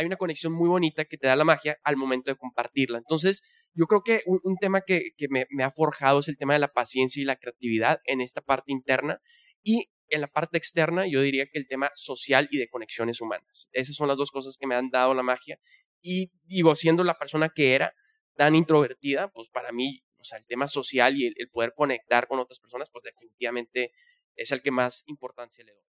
hay una conexión muy bonita que te da la magia al momento de compartirla. Entonces, yo creo que un, tema que, me, me, ha forjado es el tema de la paciencia y la creatividad en esta parte interna y en la parte externa yo diría que el tema social y de conexiones humanas. Esas son las dos cosas que me han dado la magia y digo, siendo la persona que era tan introvertida, pues para mí, o sea, el tema social y el poder conectar con otras personas, pues definitivamente es el que más importancia le doy.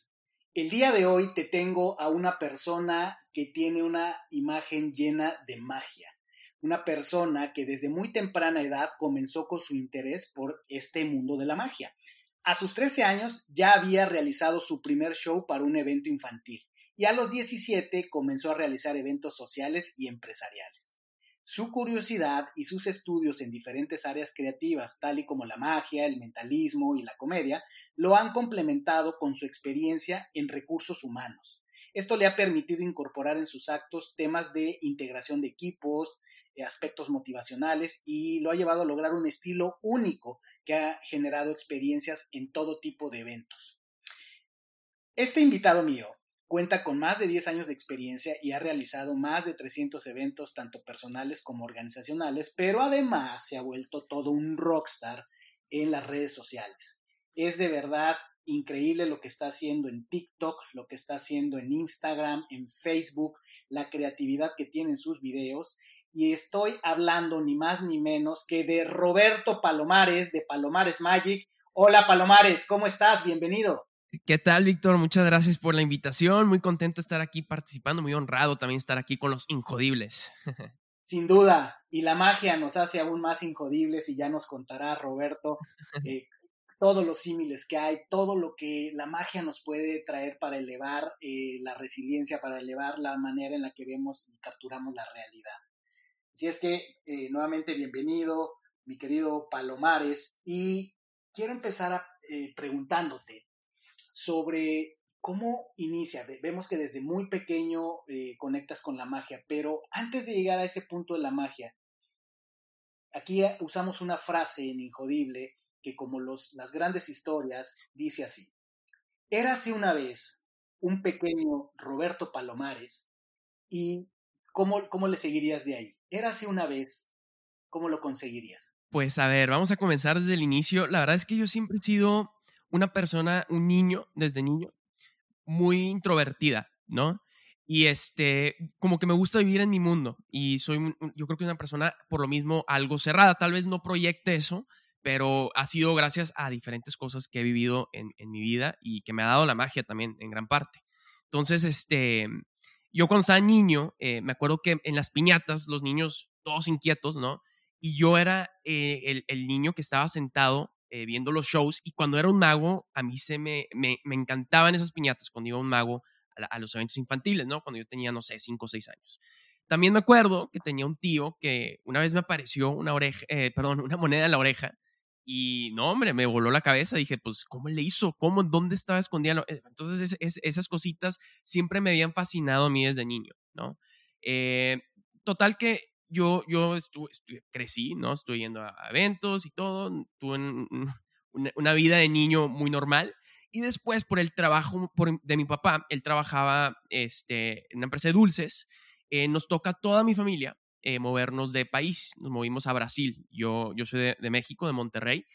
El día de hoy te tengo a una persona que tiene una imagen llena de magia. Una persona que desde muy temprana edad comenzó con su interés por este mundo de la magia. A sus 13 años ya había realizado su primer show para un evento infantil y a los 17 comenzó a realizar eventos sociales y empresariales. Su curiosidad y sus estudios en diferentes áreas creativas, tal y como la magia, el mentalismo y la comedia, lo han complementado con su experiencia en recursos humanos. Esto le ha permitido incorporar en sus actos temas de integración de equipos, eh, aspectos motivacionales y lo ha llevado a lograr un estilo único que ha generado experiencias en todo tipo de eventos. Este invitado mío Cuenta con más de 10 años de experiencia y ha realizado más de 300 eventos, tanto personales como organizacionales, pero además se ha vuelto todo un rockstar en las redes sociales. Es de verdad increíble lo que está haciendo en TikTok, lo que está haciendo en Instagram, en Facebook, la creatividad que tiene en sus videos. Y estoy hablando ni más ni menos que de Roberto Palomares, de Palomares Magic. Hola Palomares, ¿cómo estás? Bienvenido. ¿Qué tal, Víctor? Muchas gracias por la invitación. Muy contento de estar aquí participando, muy honrado también estar aquí con los Injodibles. Sin duda, y la magia nos hace aún más injodibles y ya nos contará Roberto eh, todos los símiles que hay, todo lo que la magia nos puede traer para elevar eh, la resiliencia, para elevar la manera en la que vemos y capturamos la realidad. Así es que, eh, nuevamente, bienvenido, mi querido Palomares, y quiero empezar preguntándote, sobre cómo inicia. Vemos que desde muy pequeño eh, conectas con la magia, pero antes de llegar a ese punto de la magia, aquí usamos una frase en Injodible que como los, las grandes historias dice así. Érase una vez un pequeño Roberto Palomares y ¿cómo, cómo le seguirías de ahí? Érase una vez, ¿cómo lo conseguirías? Pues a ver, vamos a comenzar desde el inicio. La verdad es que yo siempre he sido una persona, un niño, desde niño, muy introvertida, ¿no? Y este, como que me gusta vivir en mi mundo y soy, yo creo que una persona por lo mismo algo cerrada, tal vez no proyecte eso, pero ha sido gracias a diferentes cosas que he vivido en, en mi vida y que me ha dado la magia también en gran parte. Entonces, este, yo cuando estaba niño, eh, me acuerdo que en las piñatas, los niños todos inquietos, ¿no? Y yo era eh, el, el, niño que estaba sentado eh, viendo los shows y cuando era un mago, a mí se me, me, encantaban esas piñatas cuando iba un mago a, los eventos infantiles, ¿no? Cuando yo tenía, no sé, 5 o 6 años. También me acuerdo que tenía un tío que una vez me apareció una oreja, eh, perdón, una moneda en la oreja y no, hombre, me voló la cabeza. Dije, pues, ¿cómo le hizo? ¿Cómo? ¿Dónde estaba escondida? Eh, entonces, esas cositas siempre me habían fascinado a mí desde niño, ¿no? total que yo, yo estuve, crecí, ¿no? Estuve yendo a, eventos y todo, tuve una, vida de niño muy normal. Y después, por el trabajo de mi papá, él trabajaba este, en una empresa de dulces, eh, nos toca toda mi familia eh, movernos de país. Nos movimos a Brasil. Yo, yo soy de, de, México, de Monterrey,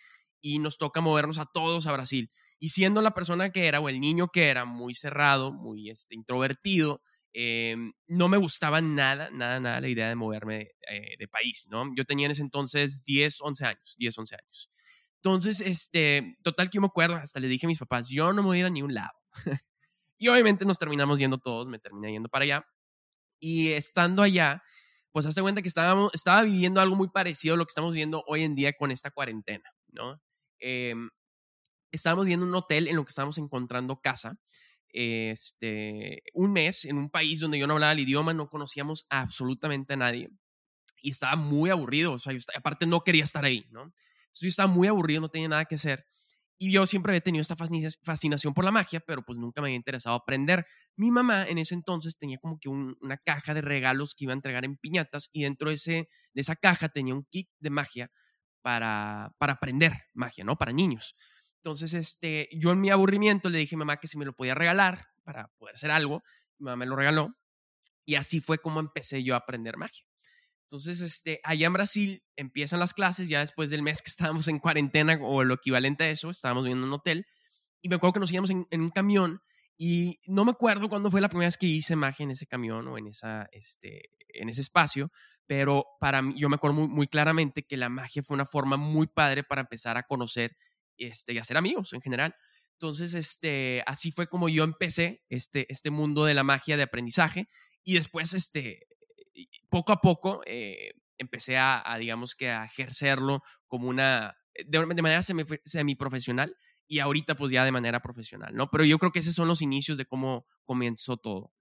y nos toca movernos a todos a Brasil. Y siendo la persona que era, o el niño que era, muy cerrado, muy este, introvertido, Em, no me gustaba nada, nada, nada la idea de moverme eh, de país, ¿no? Yo tenía en ese entonces 10, 11 años, 10, 11 años. Entonces, este, total que yo me acuerdo, hasta le dije a mis papás, yo no me voy a ir a ningún lado. y obviamente nos terminamos yendo todos, me terminé yendo para allá. Y estando allá, pues hace cuenta que estábamos, estaba viviendo algo muy parecido a lo que estamos viviendo hoy en día con esta cuarentena, ¿no? Eh, estábamos viendo un hotel en lo que estábamos encontrando casa. Este, un mes en un país donde yo no hablaba el idioma, no conocíamos absolutamente a nadie y estaba muy aburrido. O sea, aparte no quería estar ahí, ¿no? Entonces yo estaba muy aburrido, no tenía nada que hacer. Y yo siempre había tenido esta fascinación por la magia, pero pues nunca me había interesado aprender. Mi mamá en ese entonces tenía como que una caja de regalos que iba a entregar en piñatas y dentro de, ese, de esa caja tenía un kit de magia para, para aprender magia, ¿no? Para niños. Entonces, este, yo en mi aburrimiento le dije a mamá que si me lo podía regalar para poder hacer algo. Mi mamá me lo regaló y así fue como empecé yo a aprender magia. Entonces, este, allá en Brasil empiezan las clases, ya después del mes que estábamos en cuarentena o lo equivalente a eso, estábamos viviendo en un hotel, y me acuerdo que nos íbamos en, un camión, y no me acuerdo cuándo fue la primera vez que hice magia en ese camión o en, esa, este, en ese espacio, pero para mí, yo me acuerdo muy, muy claramente que la magia fue una forma muy padre para empezar a conocer este, y hacer amigos en general. Entonces, este, así fue como yo empecé este, este mundo de la magia de aprendizaje y después, este, poco a poco eh, empecé a, digamos que, a ejercerlo como una, eh, de, manera semiprofesional y ahorita pues ya de manera profesional, ¿no? Pero yo creo que esos son los inicios de cómo comenzó todo.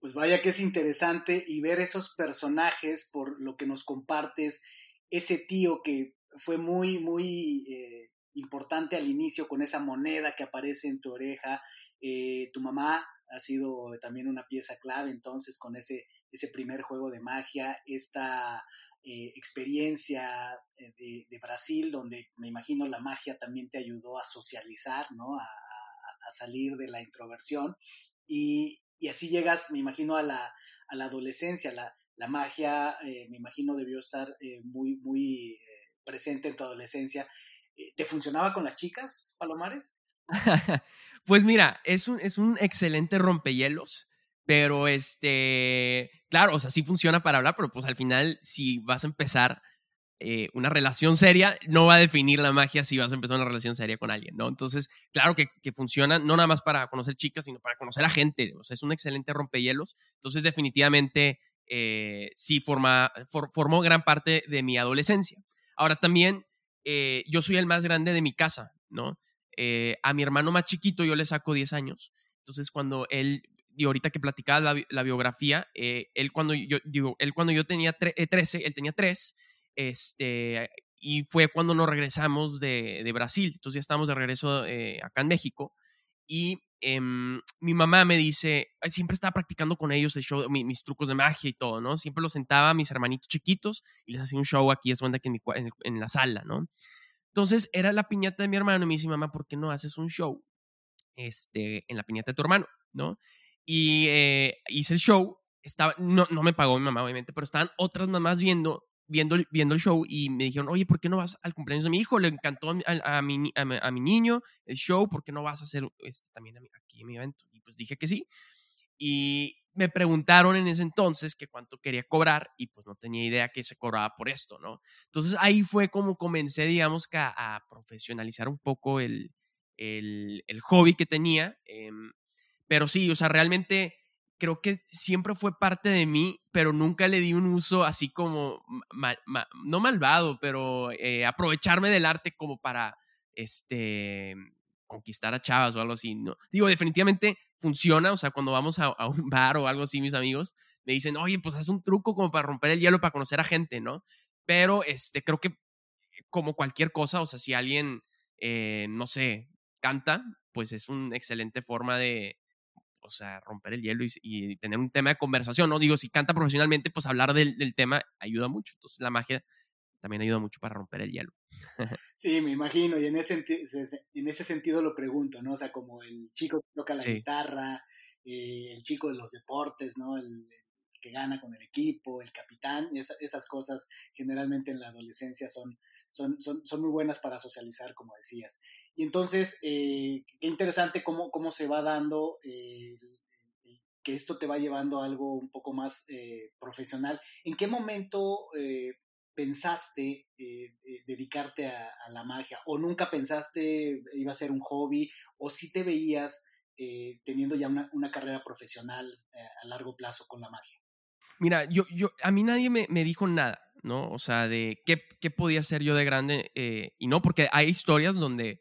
Pues vaya que es interesante y ver esos personajes por lo que nos compartes, ese tío que fue muy, muy eh, importante al inicio con esa moneda que aparece en tu oreja, tu mamá ha sido también una pieza clave entonces con ese ese primer juego de magia, esta eh, experiencia eh, de, Brasil, donde me imagino la magia también te ayudó a socializar, ¿no? A, salir de la introversión. Y, así llegas, me imagino, a la, adolescencia. La, magia, eh, me imagino, debió estar muy, muy presente en tu adolescencia. ¿Te funcionaba con las chicas, Palomares? pues mira, es un, es un excelente rompehielos. Pero este, claro, o sea, sí funciona para hablar, pero pues al final, si vas a empezar eh, una relación seria, no va a definir la magia si vas a empezar una relación seria con alguien, ¿no? Entonces, claro que, que funciona, no nada más para conocer chicas, sino para conocer a gente. O sea, es un excelente rompehielos. Entonces, definitivamente, eh, sí forma, formó gran parte de mi adolescencia. Ahora también, eh, yo soy el más grande de mi casa, ¿no? a mi hermano más chiquito yo le saco 10 años. Entonces, cuando él y ahorita que platicaba la, biografía, eh, él cuando yo digo, él cuando yo tenía 13, eh, él tenía 3, este, y fue cuando nos regresamos de, de Brasil. Entonces ya estamos de regreso eh, acá en México. Y em, mi mamá me dice, siempre estaba practicando con ellos el show, mis, trucos de magia y todo, ¿no? Siempre los sentaba a mis hermanitos chiquitos y les hacía un show aquí, es donde que en, en, en, la sala, ¿no? Entonces era la piñata de mi hermano y me dice, mamá, ¿por qué no haces un show este, en la piñata de tu hermano, ¿no? Y eh, hice el show. Estaba, no, no me pagó mi mamá, obviamente, pero estaban otras mamás viendo, viendo, viendo el show y me dijeron, oye, ¿por qué no vas al cumpleaños de mi hijo? Le encantó a, a, mi, a, mi, niño el show, ¿por qué no vas a hacer este, también aquí en mi evento? Y pues dije que sí. Y me preguntaron en ese entonces que cuánto quería cobrar y pues no tenía idea que se cobraba por esto, ¿no? Entonces ahí fue como comencé, digamos, que a, profesionalizar un poco el, el, el hobby que tenía. Eh, pero sí, o sea, realmente creo que siempre fue parte de mí, pero nunca le di un uso así como, no malvado, pero eh, aprovecharme del arte como para, este, conquistar a chavas o algo así. ¿no? Digo, definitivamente funciona, o sea, cuando vamos a, a, un bar o algo así, mis amigos me dicen, oye, pues haz un truco como para romper el hielo, para conocer a gente, ¿no? Pero, este, creo que como cualquier cosa, o sea, si alguien, eh, no sé, canta, pues es una excelente forma de, o sea, romper el hielo y, tener un tema de conversación, ¿no? Digo, si canta profesionalmente, pues hablar del, tema ayuda mucho. Entonces la magia también ayuda mucho para romper el hielo. Sí, me imagino, y en ese, en ese sentido lo pregunto, ¿no? O sea, como el chico que toca la guitarra, eh, el chico de los deportes, ¿no? El, que gana con el equipo, el capitán, esas cosas generalmente en la adolescencia son, son, son, son muy buenas para socializar, como decías. Y entonces, eh, qué interesante cómo, cómo se va dando, eh, que esto te va llevando a algo un poco más eh, profesional. ¿En qué momento pensaste dedicarte a, la magia? ¿O nunca pensaste iba a ser un hobby? ¿O si te veías teniendo ya una, una carrera profesional a largo plazo con la magia? Mira, yo, yo, a mí nadie me, me dijo nada, ¿no? O sea, de qué, qué podía ser yo de grande y no, porque hay historias donde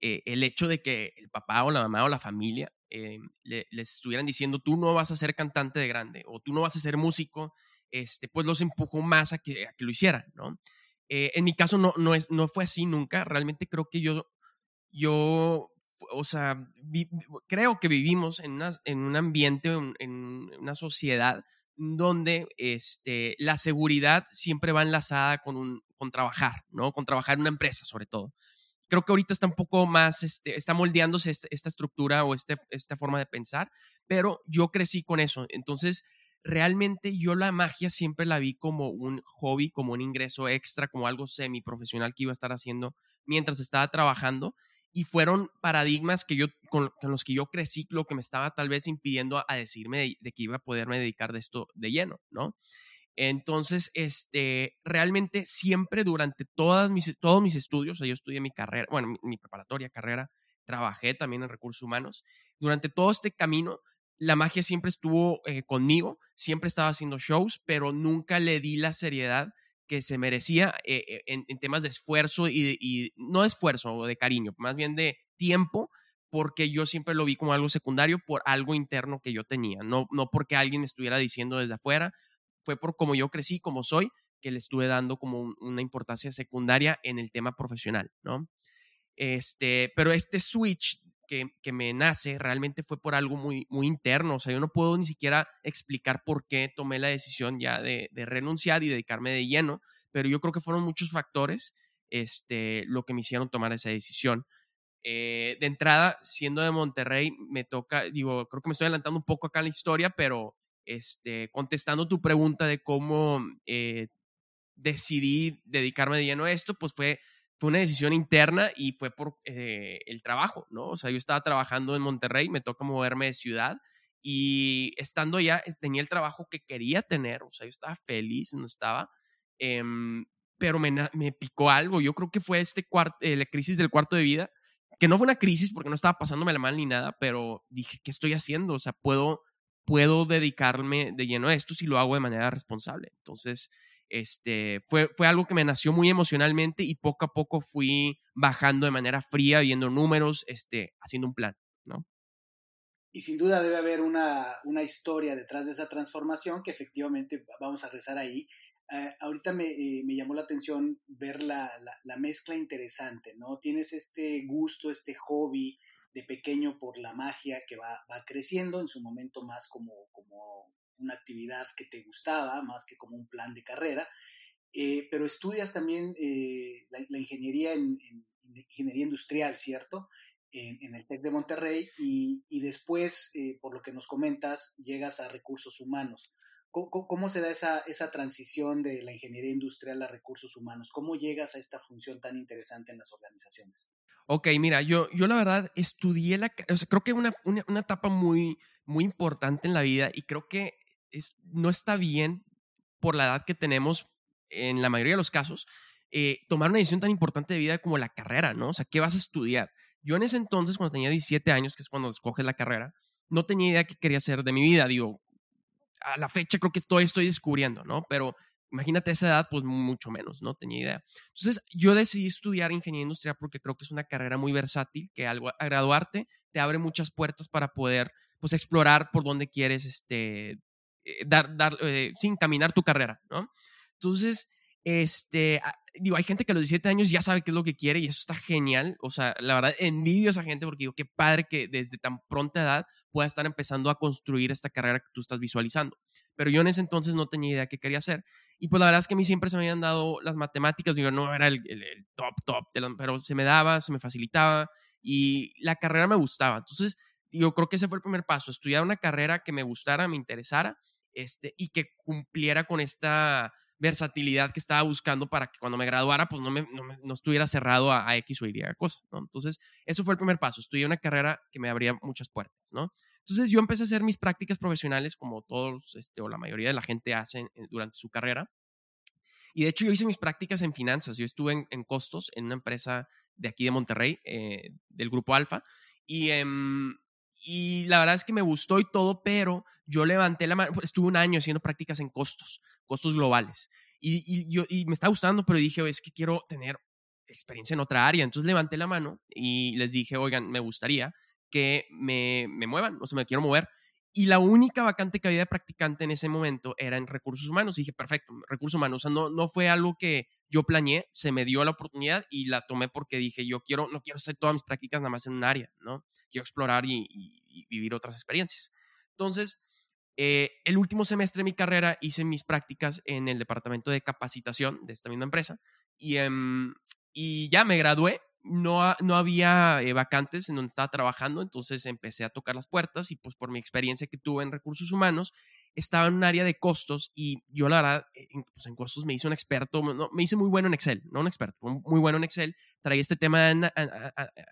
eh, el hecho de que el papá o la mamá o la familia eh, les estuvieran diciendo, tú no vas a ser cantante de grande o tú no vas a ser músico, este, pues los empujó más a que, que lo hicieran, ¿no? Eh, en mi caso no, no, es, no fue así nunca, realmente creo que yo, yo o sea, creo que vivimos en, en un ambiente, en una sociedad donde este, la seguridad siempre va enlazada con, un, con trabajar, ¿no? Con trabajar en una empresa, sobre todo. Creo que ahorita está un poco más, este, está moldeándose esta, esta estructura o este, esta forma de pensar, pero yo crecí con eso. Entonces, realmente yo la magia siempre la vi como un hobby, como un ingreso extra, como algo semiprofesional que iba a estar haciendo mientras estaba trabajando y fueron paradigmas que yo, con, los que yo crecí, lo que me estaba tal vez impidiendo a, decirme de, que iba a poderme dedicar de esto de lleno, ¿no? Entonces, este, realmente siempre durante todas mis, todos mis estudios, o yo estudié mi carrera, bueno, mi, preparatoria, carrera, trabajé también en recursos humanos, durante todo este camino, la magia siempre estuvo eh, conmigo, siempre estaba haciendo shows, pero nunca le di la seriedad que se merecía eh, eh, en, temas de esfuerzo y, no de esfuerzo o de cariño, más bien de tiempo, porque yo siempre lo vi como algo secundario por algo interno que yo tenía, no, no porque alguien me estuviera diciendo desde afuera, fue por como yo crecí, como soy, que le estuve dando como una importancia secundaria en el tema profesional, ¿no? Este, pero este switch que, que, me nace realmente fue por algo muy, muy interno. O sea, yo no puedo ni siquiera explicar por qué tomé la decisión ya de, renunciar y dedicarme de lleno, pero yo creo que fueron muchos factores este, lo que me hicieron tomar esa decisión. Eh, de entrada, siendo de Monterrey, me toca, digo, creo que me estoy adelantando un poco acá en la historia, pero este, contestando tu pregunta de cómo eh, decidí dedicarme de lleno a esto, pues fue fue una decisión interna y fue por eh, el trabajo, ¿no? O sea, yo estaba trabajando en Monterrey, me toca moverme de ciudad y estando allá tenía el trabajo que quería tener, o sea, yo estaba feliz, no estaba, em, pero me, me, picó algo, yo creo que fue este eh, la crisis del cuarto de vida, que no fue una crisis porque no estaba pasándome la mal ni nada, pero dije, ¿qué estoy haciendo? O sea, puedo, puedo dedicarme de lleno a esto si lo hago de manera responsable. Entonces, este, fue, fue algo que me nació muy emocionalmente y poco a poco fui bajando de manera fría, viendo números, este, haciendo un plan, ¿no? Y sin duda debe haber una, una historia detrás de esa transformación que efectivamente vamos a rezar ahí. Eh, ahorita me, eh, me, llamó la atención ver la, la, mezcla interesante, ¿no? Tienes este gusto, este hobby de pequeño por la magia que va, va creciendo, en su momento más como, como una actividad que te gustaba más que como un plan de carrera, eh, pero estudias también eh, la, ingeniería en, ingeniería industrial, ¿cierto? En, el TEC de Monterrey y, después, eh, por lo que nos comentas, llegas a recursos humanos. ¿Cómo, se da esa, esa, transición de la ingeniería industrial a recursos humanos? ¿Cómo llegas a esta función tan interesante en las organizaciones? Ok, mira, yo, yo la verdad estudié la, o sea, creo que una, una, una etapa muy, muy importante en la vida y creo que no está bien por la edad que tenemos en la mayoría de los casos, eh, tomar una decisión tan importante de vida como la carrera, ¿no? O sea, ¿qué vas a estudiar? Yo en ese entonces, cuando tenía 17 años, que es cuando escoges la carrera, no tenía idea qué quería hacer de mi vida. Digo, a la fecha creo que todavía estoy descubriendo, ¿no? Pero imagínate esa edad, pues mucho menos, no tenía idea. Entonces, yo decidí estudiar ingeniería industrial porque creo que es una carrera muy versátil, que al graduarte te abre muchas puertas para poder, pues, explorar por dónde quieres, este, eh, dar, dar eh, caminar tu carrera, ¿no? Entonces, este, ah, digo, hay gente que a los 17 años ya sabe qué es lo que quiere y eso está genial. O sea, la verdad, envidio a esa gente porque digo, qué padre que desde tan pronta edad pueda estar empezando a construir esta carrera que tú estás visualizando. Pero yo en ese entonces no tenía idea qué quería hacer. Y pues la verdad es que a mí siempre se me habían dado las matemáticas, digo, no era el, top, top, pero se me daba, se me facilitaba y la carrera me gustaba. Entonces, yo creo que ese fue el primer paso, estudiar una carrera que me gustara, me interesara este, y que cumpliera con esta versatilidad que estaba buscando para que cuando me graduara, pues no, me, no, estuviera cerrado a, X o Y cosas, ¿no? Entonces, eso fue el primer paso, estudié una carrera que me abría muchas puertas, ¿no? Entonces, yo empecé a hacer mis prácticas profesionales como todos, este, o la mayoría de la gente hace durante su carrera. Y de hecho, yo hice mis prácticas en finanzas, yo estuve en, costos en una empresa de aquí de Monterrey, eh, del grupo Alfa, y... Em, y la verdad es que me gustó y todo, pero yo levanté la mano, estuve un año haciendo prácticas en costos, costos globales. Y, y, yo, y me está gustando, pero dije, es que quiero tener experiencia en otra área. Entonces levanté la mano y les dije, oigan, me gustaría que me, me muevan, o sea, me quiero mover. Y la única vacante que había de practicante en ese momento era en recursos humanos. Y dije, perfecto, recursos humanos. O sea, no, no fue algo que yo planeé, se me dio la oportunidad y la tomé porque dije, yo quiero, no quiero hacer todas mis prácticas nada más en un área, ¿no? Quiero explorar y, vivir otras experiencias. Entonces, eh, el último semestre de mi carrera hice mis prácticas en el departamento de capacitación de esta misma empresa y, em, y ya me gradué. No, no había eh, vacantes en donde estaba trabajando, entonces empecé a tocar las puertas y pues por mi experiencia que tuve en recursos humanos, estaba en un área de costos y yo la verdad, en, pues en costos me hice un experto, me hice muy bueno en Excel, no un experto, muy bueno en Excel, traía este tema de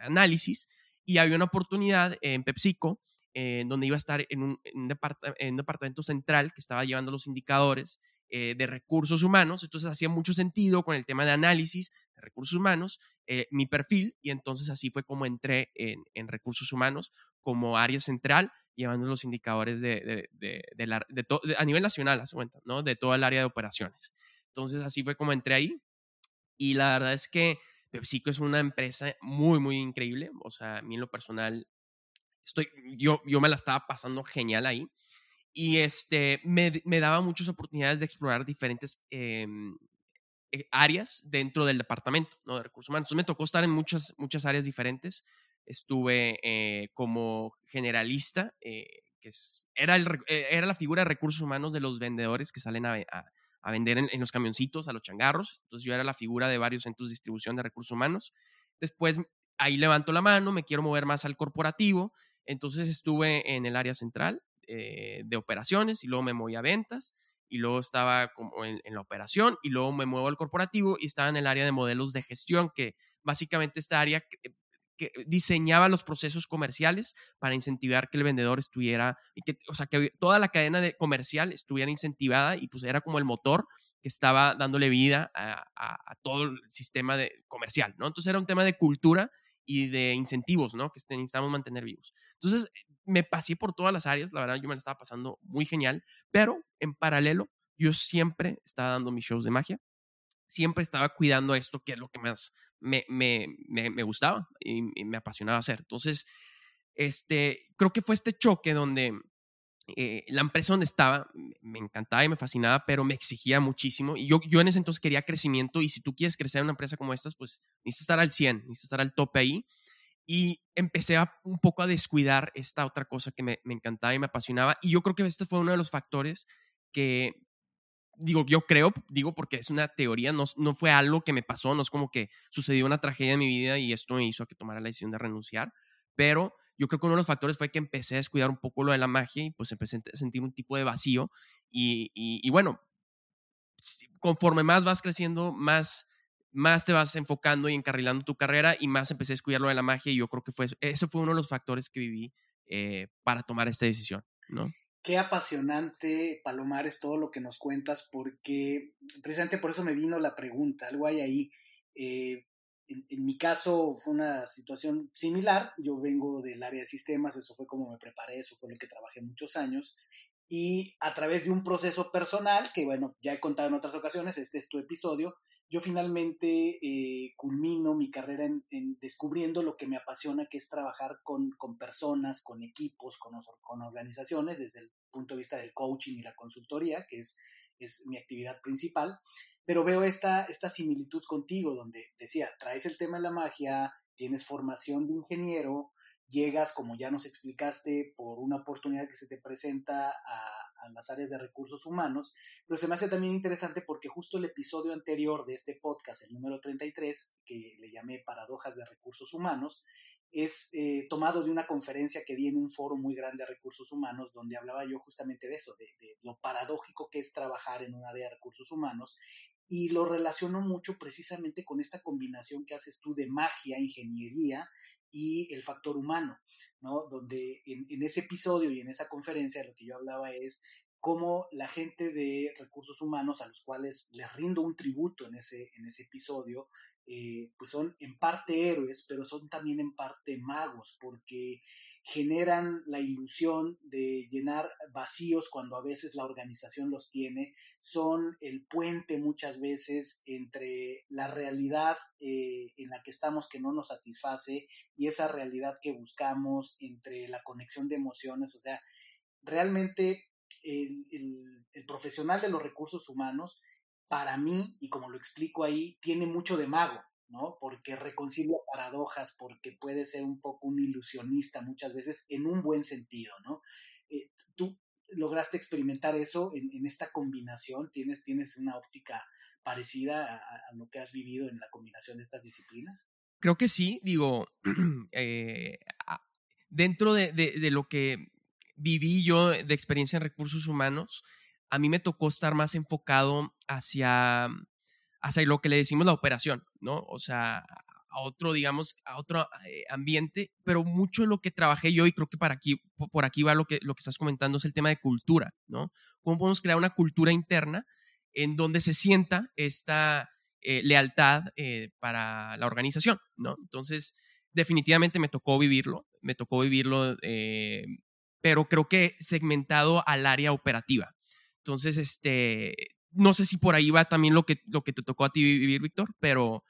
análisis y había una oportunidad en PepsiCo eh, donde iba a estar en un, en departamento central que estaba llevando los indicadores eh, de recursos humanos. Entonces hacía mucho sentido con el tema de análisis de recursos humanos, eh, mi perfil, y entonces así fue como entré en, en recursos humanos como área central, llevando los indicadores de, de, de, a nivel nacional, a cuenta, ¿no? De toda el área de operaciones. Entonces así fue como entré ahí. Y la verdad es que PepsiCo es una empresa muy, muy increíble. O sea, a mí en lo personal estoy, yo, yo me la estaba pasando genial ahí. Y este, me, me daba muchas oportunidades de explorar diferentes em, eh, áreas dentro del departamento ¿no? de recursos humanos. Entonces me tocó estar en muchas, muchas áreas diferentes. Estuve eh, como generalista, eh, que era, el, era la figura de recursos humanos de los vendedores que salen a, a, vender en, en, los camioncitos, a los changarros. Entonces yo era la figura de varios centros de distribución de recursos humanos. Después ahí levanto la mano, me quiero mover más al corporativo entonces estuve en el área central eh, de operaciones y luego me moví a ventas y luego estaba como en, la operación y luego me muevo al corporativo y estaba en el área de modelos de gestión, que básicamente esta área que, diseñaba los procesos comerciales para incentivar que el vendedor estuviera, y que, o sea, que toda la cadena de comercial estuviera incentivada y pues era como el motor que estaba dándole vida a, todo el sistema de, comercial, ¿no? Entonces era un tema de cultura y de incentivos, ¿no? Que necesitamos mantener vivos. Entonces, me pasé por todas las áreas, la verdad, yo me la estaba pasando muy genial, pero en paralelo, yo siempre estaba dando mis shows de magia, siempre estaba cuidando esto, que es lo que más me, me, me, gustaba y, me apasionaba hacer. Entonces, este, creo que fue este choque donde eh, la empresa donde estaba me encantaba y me fascinaba, pero me exigía muchísimo. Y yo, yo en ese entonces quería crecimiento. Y si tú quieres crecer en una empresa como estas, pues necesitas estar al 100, necesitas estar al tope ahí. Y empecé a, un poco a descuidar esta otra cosa que me, me encantaba y me apasionaba. Y yo creo que este fue uno de los factores que, digo, yo creo, digo porque es una teoría, no, no fue algo que me pasó, no es como que sucedió una tragedia en mi vida y esto me hizo que tomara la decisión de renunciar, pero yo creo que uno de los factores fue que empecé a descuidar un poco lo de la magia y pues empecé a sentir un tipo de vacío y, y, bueno, conforme más vas creciendo, más, más te vas enfocando y encarrilando tu carrera y más empecé a descuidar lo de la magia y yo creo que fue, ese fue uno de los factores que viví eh, para tomar esta decisión, ¿no? Qué apasionante, Palomares, todo lo que nos cuentas, porque precisamente por eso me vino la pregunta, algo hay ahí. Eh, en, mi caso fue una situación similar. Yo vengo del área de sistemas, eso fue como me preparé, eso fue lo que trabajé muchos años. Y a través de un proceso personal, que bueno, ya he contado en otras ocasiones, este es tu episodio, yo finalmente eh, culmino mi carrera en, descubriendo lo que me apasiona, que es trabajar con, con personas, con equipos, con, con, organizaciones, desde el punto de vista del coaching y la consultoría, que es, es mi actividad principal. Pero veo esta, esta similitud contigo, donde decía, traes el tema de la magia, tienes formación de ingeniero, llegas, como ya nos explicaste, por una oportunidad que se te presenta a, las áreas de recursos humanos, pero se me hace también interesante porque justo el episodio anterior de este podcast, el número 33, que le llamé Paradojas de Recursos Humanos, es eh, tomado de una conferencia que di en un foro muy grande de recursos humanos, donde hablaba yo justamente de eso, de, de, lo paradójico que es trabajar en un área de recursos humanos y lo relaciono mucho precisamente con esta combinación que haces tú de magia, ingeniería y el factor humano, ¿no? Donde en, ese episodio y en esa conferencia lo que yo hablaba es cómo la gente de recursos humanos a los cuales les rindo un tributo en ese, en ese episodio, eh, pues son en parte héroes, pero son también en parte magos, porque generan la ilusión de llenar vacíos cuando a veces la organización los tiene, son el puente muchas veces entre la realidad eh, en la que estamos que no nos satisface y esa realidad que buscamos, entre la conexión de emociones, o sea, realmente el, el profesional de los recursos humanos, para mí, y como lo explico ahí, tiene mucho de mago, ¿no? Porque reconcilia paradojas, porque puede ser un poco un ilusionista muchas veces en un buen sentido, ¿no? Eh, ¿Tú lograste experimentar eso en, esta combinación? ¿Tienes, ¿Tienes una óptica parecida a, lo que has vivido en la combinación de estas disciplinas? Creo que sí, digo, eh, dentro de, de lo que viví yo de experiencia en recursos humanos, a mí me tocó estar más enfocado hacia hacia lo que le decimos la operación, ¿no? O sea, a otro, digamos, a otro eh, ambiente, pero mucho de lo que trabajé yo y creo que para aquí, por aquí va lo que, lo que estás comentando, es el tema de cultura, ¿no? ¿Cómo podemos crear una cultura interna en donde se sienta esta eh, lealtad eh, para la organización, ¿no? Entonces, definitivamente me tocó vivirlo, me tocó vivirlo, pero creo que segmentado al área operativa. Entonces, este, no sé si por ahí va también lo que, lo que te tocó a ti vivir, Víctor, pero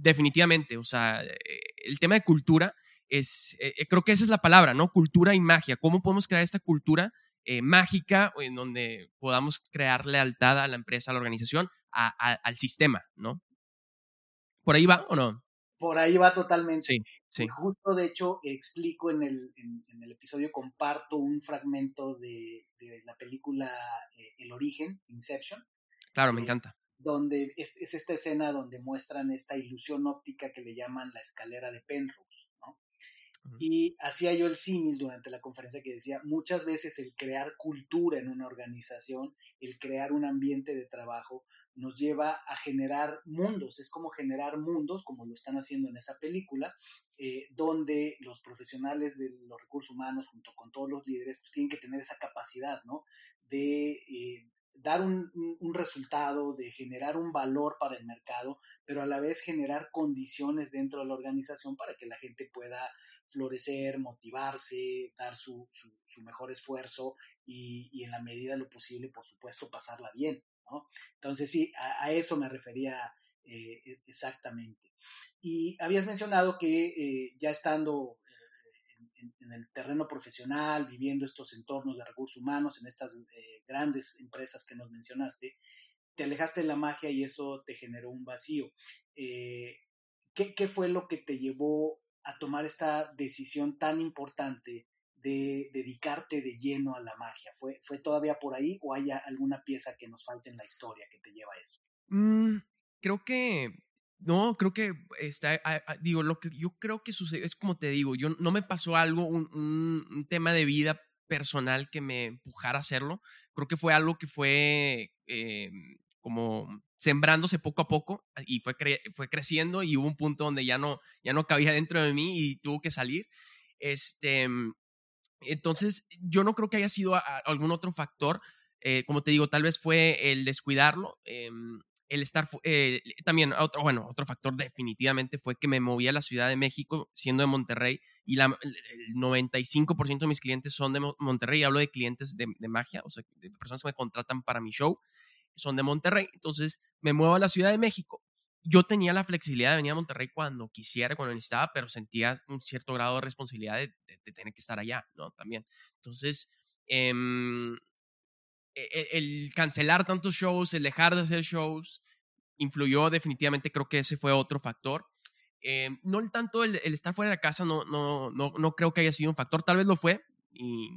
definitivamente, o sea, eh, el tema de cultura es, eh, eh, creo que esa es la palabra, ¿no? Cultura y magia. ¿Cómo podemos crear esta cultura mágica en donde podamos crear lealtad a la empresa, a la organización, al sistema, ¿no? ¿Por ahí va o no? Por ahí va totalmente. Sí, sí. justo, de hecho, explico en el, en, el episodio, comparto un fragmento de, de la película El Origen, Inception, Claro, me encanta. Donde es, esta escena donde muestran esta ilusión óptica que le llaman la escalera de Penrose, ¿no? Y hacía yo el símil durante la conferencia que decía, muchas veces el crear cultura en una organización, el crear un ambiente de trabajo, nos lleva a generar mundos, es como generar mundos, como lo están haciendo en esa película, eh, donde los profesionales de los recursos humanos, junto con todos los líderes, pues tienen que tener esa capacidad, ¿no? De eh, dar un, resultado, de generar un valor para el mercado, pero a la vez generar condiciones dentro de la organización para que la gente pueda florecer, motivarse, dar su, mejor esfuerzo y, en la medida de lo posible, por supuesto, pasarla bien. ¿no? Entonces sí, a, eso me refería eh, e, exactamente. Y habías mencionado que eh, ya estando en, el terreno profesional, viviendo estos entornos de recursos humanos, en estas eh, grandes empresas que nos mencionaste, te alejaste de la magia y eso te generó un vacío. Eh, ¿qué, ¿Qué fue lo que te llevó a tomar esta decisión tan importante de dedicarte de lleno a la magia? ¿Fue, ¿Fue todavía por ahí o hay alguna pieza que nos falte en la historia que te lleva a eso? Mm, creo que no, creo que está, digo, lo que yo creo que sucede, es como te digo, yo no me pasó algo, un, un, tema de vida personal que me empujara a hacerlo. Creo que fue algo que fue eh, como sembrándose poco a poco y fue, fue creciendo y hubo un punto donde ya no, ya no cabía dentro de mí y tuvo que salir. Este, entonces, yo no creo que haya sido algún otro factor. Eh, como te digo, tal vez fue el descuidarlo. Em, el estar, eh, también otro, bueno, otro factor definitivamente fue que me moví a la Ciudad de México siendo de Monterrey y la, el 95% de mis clientes son de Monterrey, hablo de clientes de, magia, o sea, de personas que me contratan para mi show, son de Monterrey, entonces me muevo a la Ciudad de México. Yo tenía la flexibilidad de venir a Monterrey cuando quisiera, cuando necesitaba, pero sentía un cierto grado de responsabilidad de, tener que estar allá, ¿no? También. Entonces, eh, e, el, cancelar tantos shows, el dejar de hacer shows, influyó definitivamente, creo que ese fue otro factor. Eh, no tanto el, estar fuera de la casa, no, no, no, no creo que haya sido un factor, tal vez lo fue, y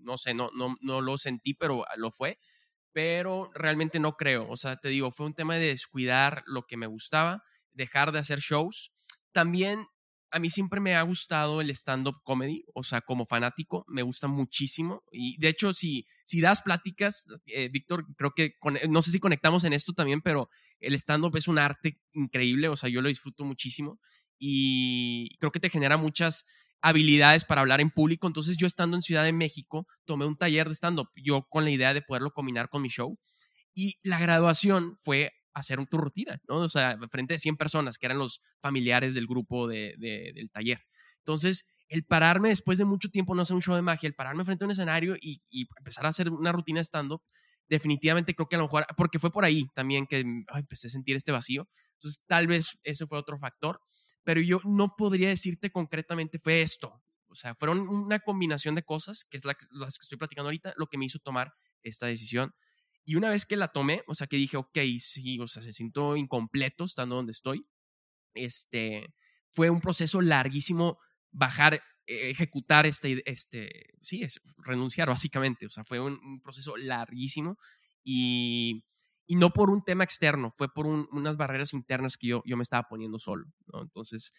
no sé, no, no, no lo sentí, pero lo fue, pero realmente no creo, o sea, te digo, fue un tema de descuidar lo que me gustaba, dejar de hacer shows. También a mí siempre me ha gustado el stand-up comedy, o sea, como fanático, me gusta muchísimo. Y de hecho, si, si das pláticas, eh, Víctor, creo que, no sé si conectamos en esto también, pero el stand-up es un arte increíble, o sea, yo lo disfruto muchísimo y creo que te genera muchas habilidades para hablar en público. Entonces, yo estando en Ciudad de México, tomé un taller de stand-up, yo con la idea de poderlo combinar con mi show. Y la graduación fue hacer tu rutina, ¿no? O sea, frente de 100 personas que eran los familiares del grupo de, del taller. Entonces, el pararme después de mucho tiempo no hacer un show de magia, el pararme frente a un escenario y, empezar a hacer una rutina stand-up, definitivamente creo que a lo mejor, porque fue por ahí también que empecé a sentir este vacío. Entonces, tal vez ese fue otro factor, pero yo no podría decirte concretamente fue esto. O sea, fueron una combinación de cosas, que es la, las que estoy platicando ahorita, lo que me hizo tomar esta decisión. Y una vez que la tomé, o sea, que dije, ok, sí, o sea, se siento incompleto estando donde estoy, este, fue un proceso larguísimo bajar, eh, ejecutar este, este, sí, renunciar básicamente, o sea, fue un, proceso larguísimo y, y, no por un tema externo, fue por unas barreras internas que yo, yo me estaba poniendo solo. Entonces,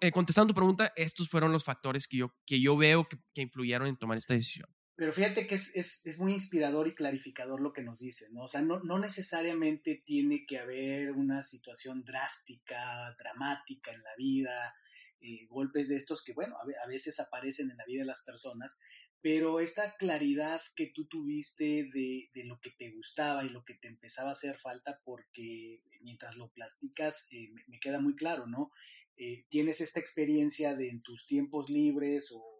eh, contestando tu pregunta, estos fueron los factores que yo, que yo veo que influyeron en tomar esta decisión. Pero fíjate que es, es, es, muy inspirador y clarificador lo que nos dice, ¿no? O sea, no, no, necesariamente tiene que haber una situación drástica, dramática en la vida, eh, golpes de estos que, bueno, a, veces aparecen en la vida de las personas, pero esta claridad que tú tuviste de, de, lo que te gustaba y lo que te empezaba a hacer falta, porque mientras lo platicas eh, me, queda muy claro, ¿no? Eh, tienes esta experiencia de en tus tiempos libres o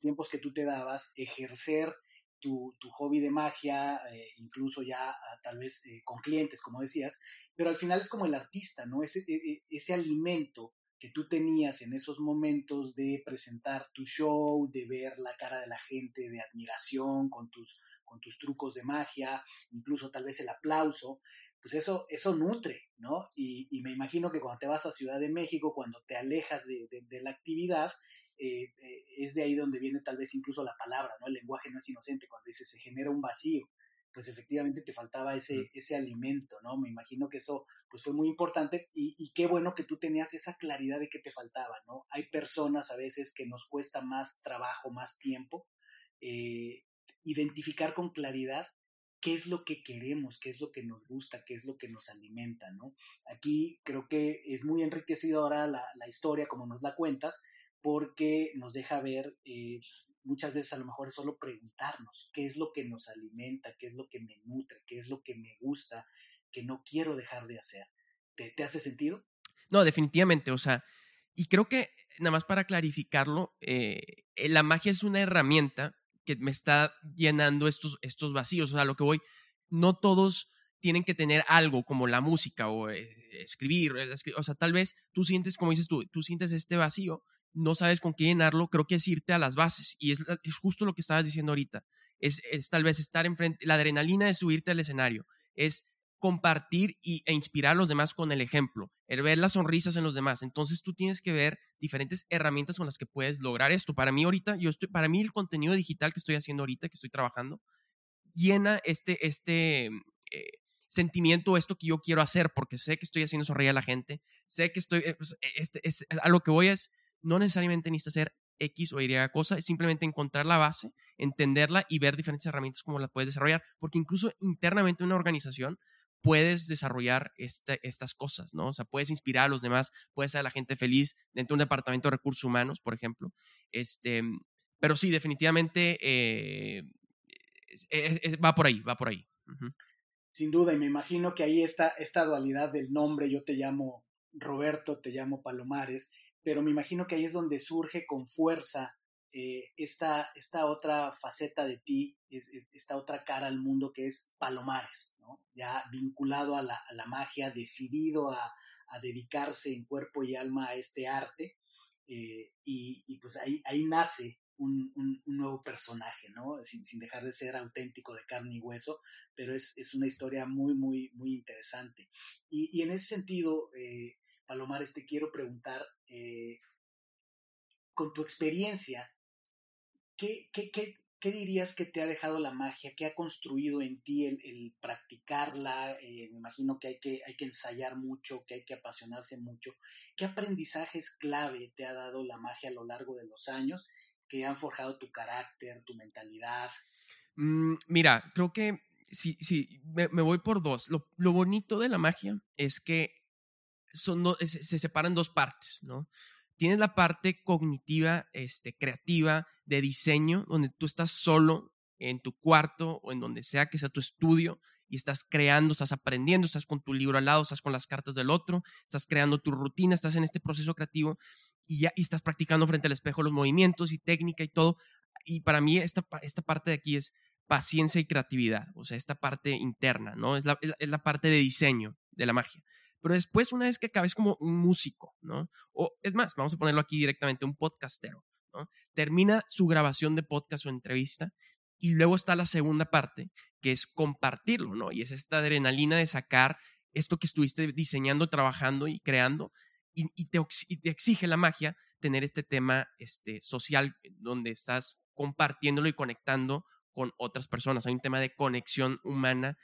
tiempos que tú te dabas, ejercer tu, tu hobby de magia, eh, incluso ya tal vez eh, con clientes, como decías, pero al final es como el artista, ¿no? Ese, e, e, ese alimento que tú tenías en esos momentos de presentar tu show, de ver la cara de la gente, de admiración con tus, con tus trucos de magia, incluso tal vez el aplauso, pues eso, eso nutre, ¿no? Y, me imagino que cuando te vas a Ciudad de México, cuando te alejas de la actividad, eh, eh, es de ahí donde viene tal vez incluso la palabra, ¿no? El lenguaje no es inocente, cuando dice se genera un vacío, pues efectivamente te faltaba ese, ese alimento, ¿no? Me imagino que eso pues fue muy importante y, qué bueno que tú tenías esa claridad de que te faltaba, ¿no? Hay personas a veces que nos cuesta más trabajo, más tiempo, eh, identificar con claridad qué es lo que queremos, qué es lo que nos gusta, qué es lo que nos alimenta, ¿no? Aquí creo que es muy enriquecedora la, la historia como nos la cuentas, porque nos deja ver, eh, muchas veces a lo mejor es solo preguntarnos qué es lo que nos alimenta, qué es lo que me nutre, qué es lo que me gusta, que no quiero dejar de hacer. ¿Te, hace sentido? No, definitivamente, o sea, y creo que nada más para clarificarlo, eh, eh, la magia es una herramienta que me está llenando estos, estos vacíos, o sea, lo que voy, no todos tienen que tener algo como la música o escribir, o sea, tal vez tú sientes, como dices tú, tú sientes este vacío no sabes con qué llenarlo, creo que es irte a las bases. Y es, justo lo que estabas diciendo ahorita. Es, tal vez estar enfrente, la adrenalina de subirte al escenario, es compartir y, e inspirar a los demás con el ejemplo, el ver las sonrisas en los demás. Entonces tú tienes que ver diferentes herramientas con las que puedes lograr esto. Para mí ahorita, yo estoy, para mí el contenido digital que estoy haciendo ahorita, que estoy trabajando, llena este, este eh, sentimiento, esto que yo quiero hacer, porque sé que estoy haciendo sonreír a la gente, sé que estoy, eh, pues, este, es, a lo que voy es, no necesariamente necesita ser X o Y cosa, es simplemente encontrar la base, entenderla y ver diferentes herramientas como las puedes desarrollar, porque incluso internamente en una organización puedes desarrollar estas cosas, ¿no? O sea, puedes inspirar a los demás, puedes hacer a la gente feliz dentro de un departamento de recursos humanos, por ejemplo. Este, pero sí, definitivamente eh, va por ahí, va por ahí. Sin duda, y me imagino que ahí está esta dualidad del nombre, yo te llamo Roberto, te llamo Palomares, pero me imagino que ahí es donde surge con fuerza eh, esta, esta, otra faceta de ti, esta otra cara al mundo que es Palomares, ya vinculado a la, la magia, decidido a, a, dedicarse en cuerpo y alma a este arte, eh, y, pues ahí, ahí nace un, un, nuevo personaje, ¿no? Sin, sin, dejar de ser auténtico de carne y hueso, pero es, es una historia muy, muy, muy interesante. Y, y en ese sentido, eh, Palomares, te quiero preguntar, eh, con tu experiencia, ¿qué, qué, qué, qué, dirías que te ha dejado la magia? ¿Qué ha construido en ti el, practicarla? Eh, me imagino que hay, que hay que ensayar mucho, que hay que apasionarse mucho. ¿Qué aprendizajes clave te ha dado la magia a lo largo de los años que han forjado tu carácter, tu mentalidad? Mm, mira, creo que sí, sí, me, voy por dos. Lo, lo bonito de la magia es que son se, separan dos partes, ¿no? Tienes la parte cognitiva, este, creativa, de diseño, donde tú estás solo en tu cuarto o en donde sea que sea tu estudio y estás creando, estás aprendiendo, estás con tu libro al lado, estás con las cartas del otro, estás creando tu rutina, estás en este proceso creativo y ya y estás practicando frente al espejo los movimientos y técnica y todo. Y para mí esta, esta parte de aquí es paciencia y creatividad, o sea, esta parte interna, ¿no? Es la, es la parte de diseño de la magia. Pero después, una vez que acabes como un músico, ¿no? O es más, vamos a ponerlo aquí directamente, un podcastero. Termina su grabación de podcast o entrevista y luego está la segunda parte, que es compartirlo, ¿no? Y es esta adrenalina de sacar esto que estuviste diseñando, trabajando y creando y, te, exige la magia tener este tema este, social donde estás compartiéndolo y conectando con otras personas. Hay un tema de conexión humana,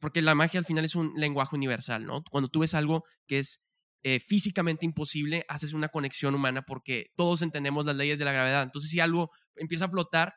porque la magia al final es un lenguaje universal, ¿no? Cuando tú ves algo que es eh, físicamente imposible, haces una conexión humana porque todos entendemos las leyes de la gravedad. Entonces, si algo empieza a flotar,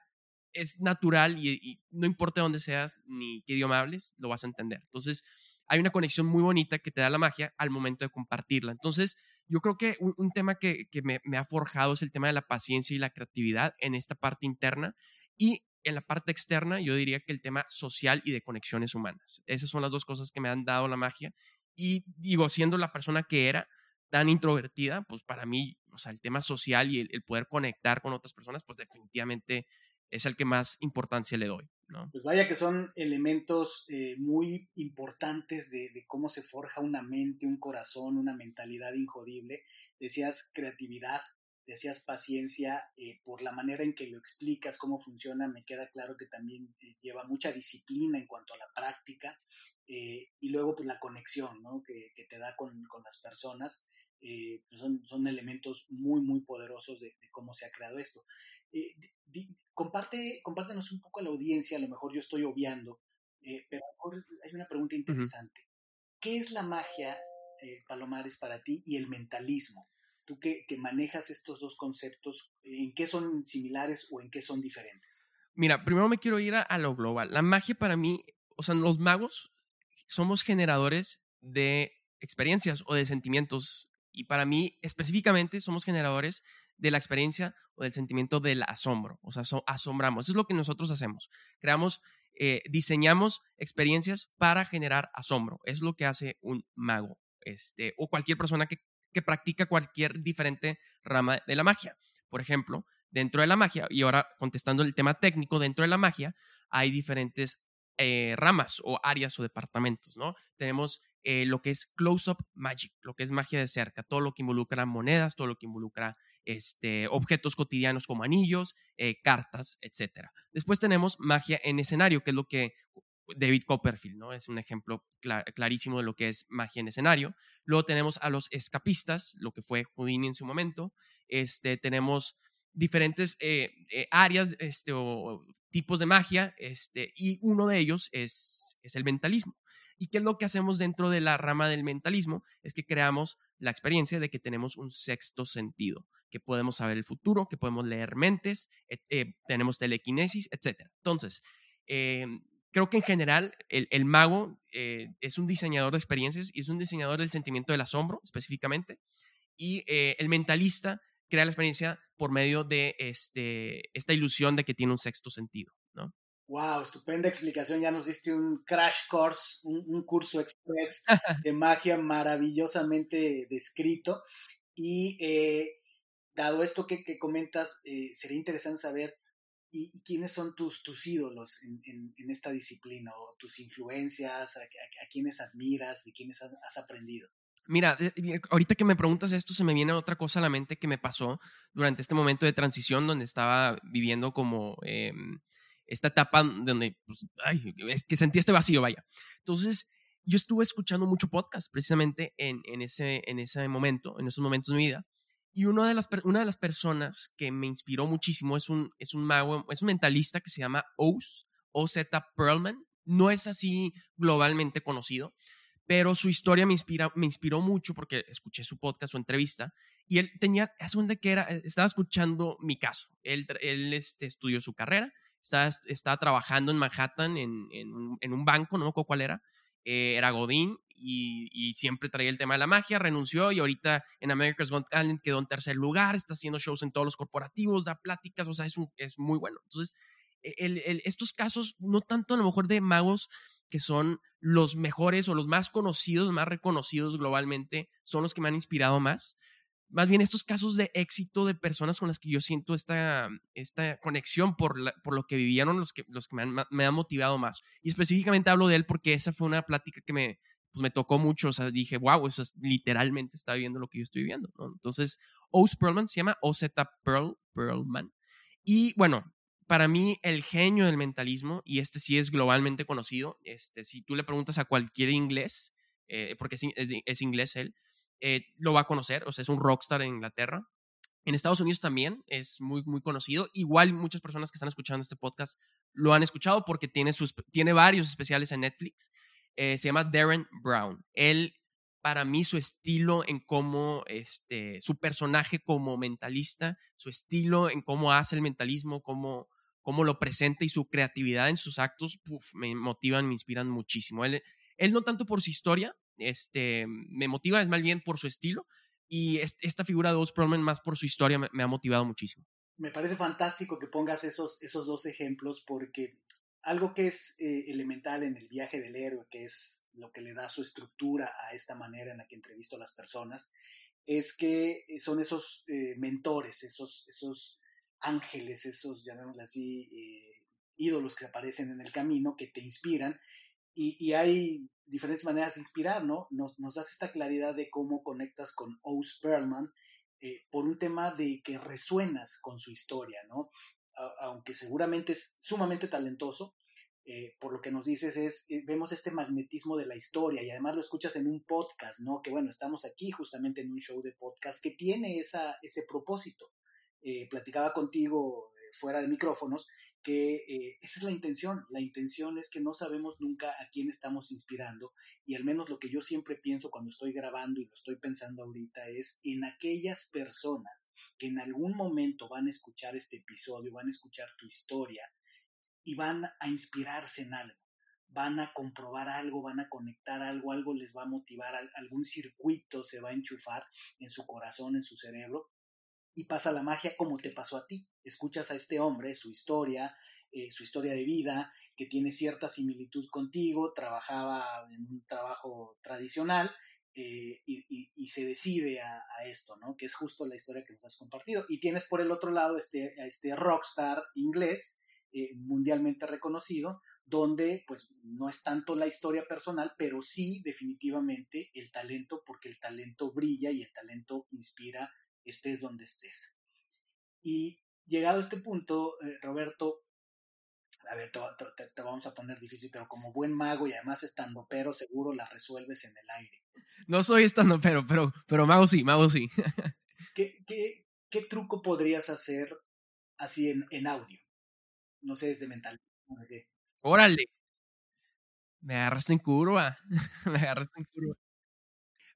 es natural y, y no importa dónde seas ni qué idioma hables, lo vas a entender. Entonces, hay una conexión muy bonita que te da la magia al momento de compartirla. Entonces, yo creo que un, tema que, me, ha forjado es el tema de la paciencia y la creatividad en esta parte interna y en la parte externa yo diría que el tema social y de conexiones humanas. Esas son las dos cosas que me han dado la magia y digo, siendo la persona que era tan introvertida, pues para mí, o sea, el tema social y el poder conectar con otras personas, pues definitivamente es el que más importancia le doy. Pues vaya que son elementos eh, muy importantes de, cómo se forja una mente, un corazón, una mentalidad injodible. Decías creatividad, decías paciencia, eh, por la manera en que lo explicas, cómo funciona, me queda claro que también eh, lleva mucha disciplina en cuanto a la práctica y luego pues la conexión ¿no? que, te da con, las personas. Pues son, son, elementos muy, muy poderosos de, de, cómo se ha creado esto. Eh, comparte, compártenos un poco a la audiencia, a lo mejor yo estoy obviando, eh, pero hay una pregunta interesante. ¿Qué es la magia, eh, Palomares, para ti y el mentalismo? Tú que, manejas estos dos conceptos, ¿en qué son similares o en qué son diferentes? Mira, primero me quiero ir a, lo global. La magia para mí, o sea, los magos somos generadores de experiencias o de sentimientos. Y para mí, específicamente, somos generadores de la experiencia o del sentimiento del asombro. O sea, asombramos. Es lo que nosotros hacemos. Creamos, eh, diseñamos experiencias para generar asombro. Es lo que hace un mago este, o cualquier persona que, que practica cualquier diferente rama de la magia. Por ejemplo, dentro de la magia, y ahora contestando el tema técnico, dentro de la magia hay diferentes eh, ramas o áreas o departamentos, ¿no? Tenemos eh, lo que es close-up magic, lo que es magia de cerca, todo lo que involucra monedas, todo lo que involucra este, objetos cotidianos como anillos, eh, cartas, etc. Después tenemos magia en escenario, que es lo que David Copperfield, ¿no? Es un ejemplo clarísimo de lo que es magia en escenario. Luego tenemos a los escapistas, lo que fue Houdini en su momento. Este, tenemos diferentes eh, eh, áreas este, o tipos de magia, este, y uno de ellos es, es el mentalismo. ¿Y qué es lo que hacemos dentro de la rama del mentalismo? Es que creamos la experiencia de que tenemos un sexto sentido, que podemos saber el futuro, que podemos leer mentes, eh, tenemos telequinesis, etc. Entonces, eh, creo que en general el, mago eh, es un diseñador de experiencias y es un diseñador del sentimiento del asombro específicamente, y el mentalista crea la experiencia por medio de este, esta ilusión de que tiene un sexto sentido, ¿no? Wow, estupenda explicación. Ya nos diste un crash course, un, curso express de magia maravillosamente descrito. Y eh, dado esto que, comentas, eh, sería interesante saber y, quiénes son tus, tus ídolos en, esta disciplina o tus influencias, a, quiénes admiras, de quiénes has, aprendido. Mira, ahorita que me preguntas esto, se me viene otra cosa a la mente que me pasó durante este momento de transición donde estaba viviendo como em, esta etapa donde, pues, ay, es que sentí este vacío, vaya. Entonces, yo estuve escuchando mucho podcast precisamente en, en, ese, en ese momento, en esos momentos de mi vida. Y una de, las, una de las personas que me inspiró muchísimo es un, es un mago, es un mentalista que se llama Oz, O-Z Perlman. No es así globalmente conocido, pero su historia me, inspira, me inspiró mucho porque escuché su podcast, su entrevista, y él tenía, es donde que era, estaba escuchando mi caso. Él, él este, estudió su carrera, estaba, trabajando en Manhattan en, en, un banco, no me acuerdo cuál era, eh, era Godín y, siempre traía el tema de la magia, renunció y ahorita en America's Got Talent quedó en tercer lugar, está haciendo shows en todos los corporativos, da pláticas, o sea, es, es muy bueno. Entonces, e, estos casos, no tanto a lo mejor de magos que son los mejores o los más conocidos, más reconocidos globalmente, son los que me han inspirado más, más bien estos casos de éxito de personas con las que yo siento esta, esta conexión por, por lo que vivieron, los que, los que me, han, me han motivado más. Y específicamente hablo de él porque esa fue una plática que me, pues me tocó mucho, o sea, dije, wow, eso es, literalmente está viviendo lo que yo estoy viviendo, ¿no? Entonces, Oz Perlman se llama OZ Pearl, Perlman. Y bueno, para mí el genio del mentalismo, y este sí es globalmente conocido, este, si tú le preguntas a cualquier inglés, eh, porque es, es, inglés él, eh, lo va a conocer, o sea, es un rockstar en Inglaterra. En Estados Unidos también es muy, muy conocido. Igual muchas personas que están escuchando este podcast lo han escuchado porque tiene, sus, tiene varios especiales en Netflix. Eh, se llama Darren Brown. Él, para mí, su estilo en cómo, este, su personaje como mentalista, su estilo en cómo hace el mentalismo, cómo, cómo lo presenta y su creatividad en sus actos, me motivan, me inspiran muchísimo. Él, él no tanto por su historia, este, me motiva, es más bien por su estilo. Y esta figura de Oz Perlman más por su historia me, ha motivado muchísimo. Me parece fantástico que pongas esos, esos dos ejemplos porque algo que es eh, elemental en el viaje del héroe, que es lo que le da su estructura a esta manera en la que entrevisto a las personas, es que eh, son esos eh, mentores, esos, esos ángeles, esos, llamémosle así, ídolos que aparecen en el camino, que te inspiran. Y, hay diferentes maneras de inspirar, ¿no? Nos, nos das esta claridad de cómo conectas con Oz Perlman por un tema de que resuenas con su historia, ¿no? aunque seguramente es sumamente talentoso, eh, por lo que nos dices es, eh, vemos este magnetismo de la historia y además lo escuchas en un podcast, ¿no? Que bueno, estamos aquí justamente en un show de podcast que tiene esa, ese propósito. Eh, platicaba contigo fuera de micrófonos que esa es la intención. La intención es que no sabemos nunca a quién estamos inspirando y al menos lo que yo siempre pienso cuando estoy grabando y lo estoy pensando ahorita es en aquellas personas que en algún momento van a escuchar este episodio, van a escuchar tu historia y van a inspirarse en algo, van a comprobar algo, van a conectar algo, algo les va a motivar, algún circuito se va a enchufar en su corazón, en su cerebro y pasa la magia como te pasó a ti. Escuchas a este hombre, su historia, eh, su historia de vida, que tiene cierta similitud contigo, trabajaba en un trabajo tradicional eh, y, se decide a, esto, ¿no? Que es justo la historia que nos has compartido. Y tienes por el otro lado este, a este rockstar inglés, eh, mundialmente reconocido, donde pues no es tanto la historia personal, pero sí definitivamente el talento, porque el talento brilla y el talento inspira, estés donde estés. Y llegado a este punto, eh, Roberto, a ver, te, vamos a poner difícil, pero como buen mago y además estando pero seguro la resuelves en el aire. No soy estando pero, pero, pero mago sí, mago sí. ¿Qué, qué, qué truco podrías hacer así en, en audio? No sé, desde mental. Órale. Me agarraste en curva. Me agarraste en curva.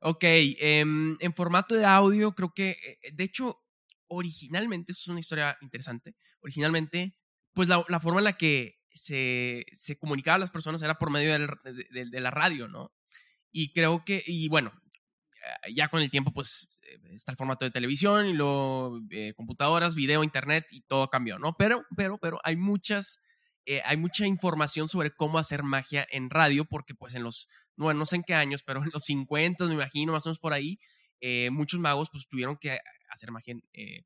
Ok, em, en formato de audio, creo que, eh, de hecho, originalmente, esto es una historia interesante, originalmente pues la, la forma en la que se, se comunicaba a las personas era por medio de, de, la radio, ¿no? Y creo que, y bueno, eh, ya con el tiempo, pues eh, está el formato de televisión y luego eh, computadoras, video, internet y todo cambió, ¿no? Pero, pero, pero hay muchas, hay mucha información sobre cómo hacer magia en radio, porque pues en los, bueno, no sé en qué años, pero en los 50, me imagino, más o menos por ahí, muchos magos pues tuvieron que hacer magia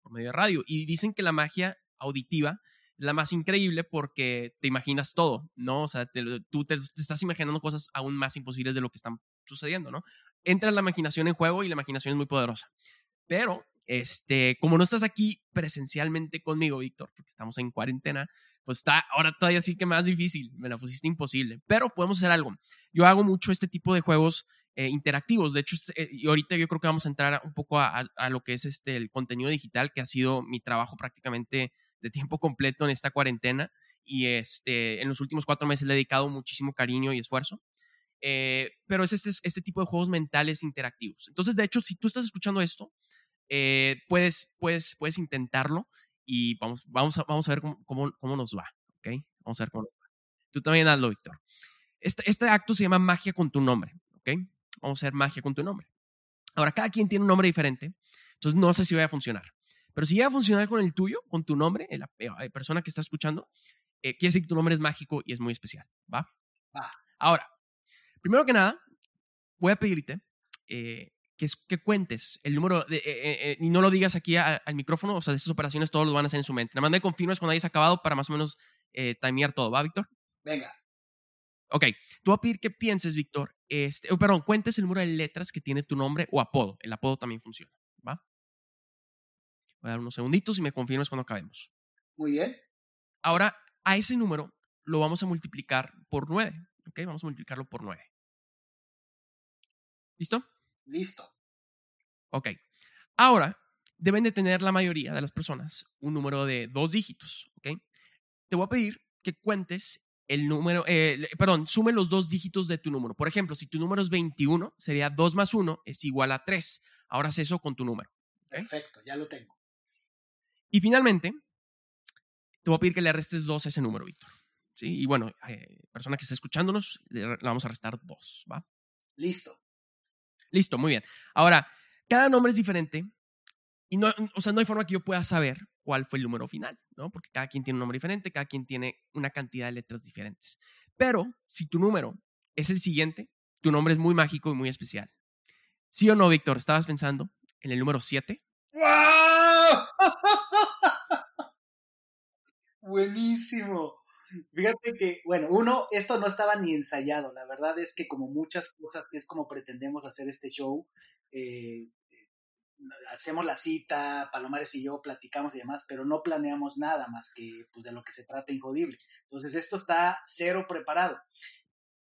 por medio de radio. Y dicen que la magia auditiva la más increíble porque te imaginas todo, ¿no? O sea, tú te, estás imaginando cosas aún más imposibles de lo que están sucediendo, ¿no? Entra la imaginación en juego y la imaginación es muy poderosa. Pero, este, como no estás aquí presencialmente conmigo, Víctor, porque estamos en cuarentena, pues está ahora todavía sí que más difícil, me la pusiste imposible, pero podemos hacer algo. Yo hago mucho este tipo de juegos eh, interactivos, de hecho, eh, y ahorita yo creo que vamos a entrar un poco a, a, lo que es este, el contenido digital, que ha sido mi trabajo prácticamente de tiempo completo en esta cuarentena y este, en los últimos cuatro meses le he dedicado muchísimo cariño y esfuerzo. Eh, pero es este, este tipo de juegos mentales interactivos. Entonces, de hecho, si tú estás escuchando esto, eh, puedes, puedes, puedes intentarlo y vamos, vamos, a, vamos a ver cómo, cómo, nos va. ¿ok? Vamos a ver cómo nos va. Tú también hazlo, Víctor. Este, este acto se llama magia con tu nombre. ¿ok? Vamos a hacer magia con tu nombre. Ahora, cada quien tiene un nombre diferente, entonces no sé si va a funcionar. Pero si llega a funcionar con el tuyo, con tu nombre, la persona que está escuchando, eh, quiere decir que tu nombre es mágico y es muy especial, ¿va? Ahora, primero que nada, voy a pedirte eh, que, que cuentes el número de, y no lo digas aquí al micrófono, o sea, de esas operaciones todos lo van a hacer en su mente. Nada más me confirmas cuando hayas acabado para más o menos timear todo, ¿va, Víctor? Venga. Ok, tú vas a pedir que pienses, Víctor, este, oh, perdón, cuentes el número de letras que tiene tu nombre o apodo. El apodo también funciona, ¿va? Voy a dar unos segunditos y me confirmas cuando acabemos. Muy bien. Ahora, a ese número lo vamos a multiplicar por 9, ¿ok? Vamos a multiplicarlo por 9. ¿Listo? Listo. Ok. Ahora, deben de tener la mayoría de las personas un número de dos dígitos, ¿ok? Te voy a pedir que cuentes el número, eh, perdón, sume los dos dígitos de tu número. Por ejemplo, si tu número es 21, sería 2 más 1 es igual a 3. Ahora haz eso con tu número. Perfecto, ya lo tengo. Y finalmente, te voy a pedir que le restes 2 a ese número, Víctor. ¿Sí? Y bueno, eh, persona que está escuchándonos, le, vamos a restar 2, ¿va? Listo. Listo, muy bien. Ahora, cada nombre es diferente y no, o sea, no hay forma que yo pueda saber cuál fue el número final, ¿no? Porque cada quien tiene un nombre diferente, cada quien tiene una cantidad de letras diferentes. Pero si tu número es el siguiente, tu nombre es muy mágico y muy especial. ¿Sí o no, Víctor? ¿Estabas pensando en el número 7? Buenísimo. Fíjate que, bueno, uno, esto no estaba ni ensayado. La verdad es que como muchas cosas, es como pretendemos hacer este show, eh, hacemos la cita, Palomares y yo platicamos y demás, pero no planeamos nada más que pues, de lo que se trata Injodible. Entonces, esto está cero preparado.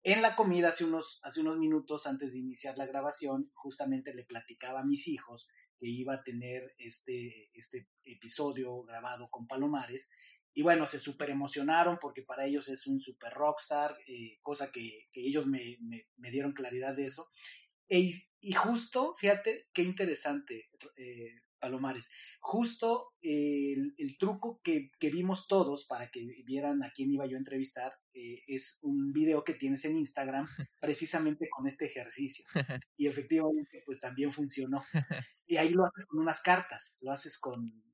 En la comida, hace unos, hace unos minutos antes de iniciar la grabación, justamente le platicaba a mis hijos que iba a tener este, este episodio grabado con Palomares. Y bueno, se súper emocionaron porque para ellos es un super rockstar, eh, cosa que, ellos me, me, dieron claridad de eso. E y justo, fíjate qué interesante, eh, Palomares, justo el, truco que, vimos todos para que vieran a quién iba yo a entrevistar eh, es un video que tienes en Instagram precisamente con este ejercicio. Y efectivamente, pues también funcionó. Y ahí lo haces con unas cartas, lo haces con,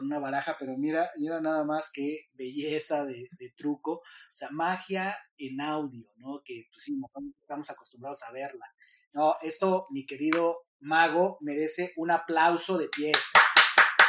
una baraja, pero mira, mira nada más qué belleza de, truco, o sea, magia en audio, ¿no? Que pues sí, estamos acostumbrados a verla. No, esto, mi querido mago, merece un aplauso de pie.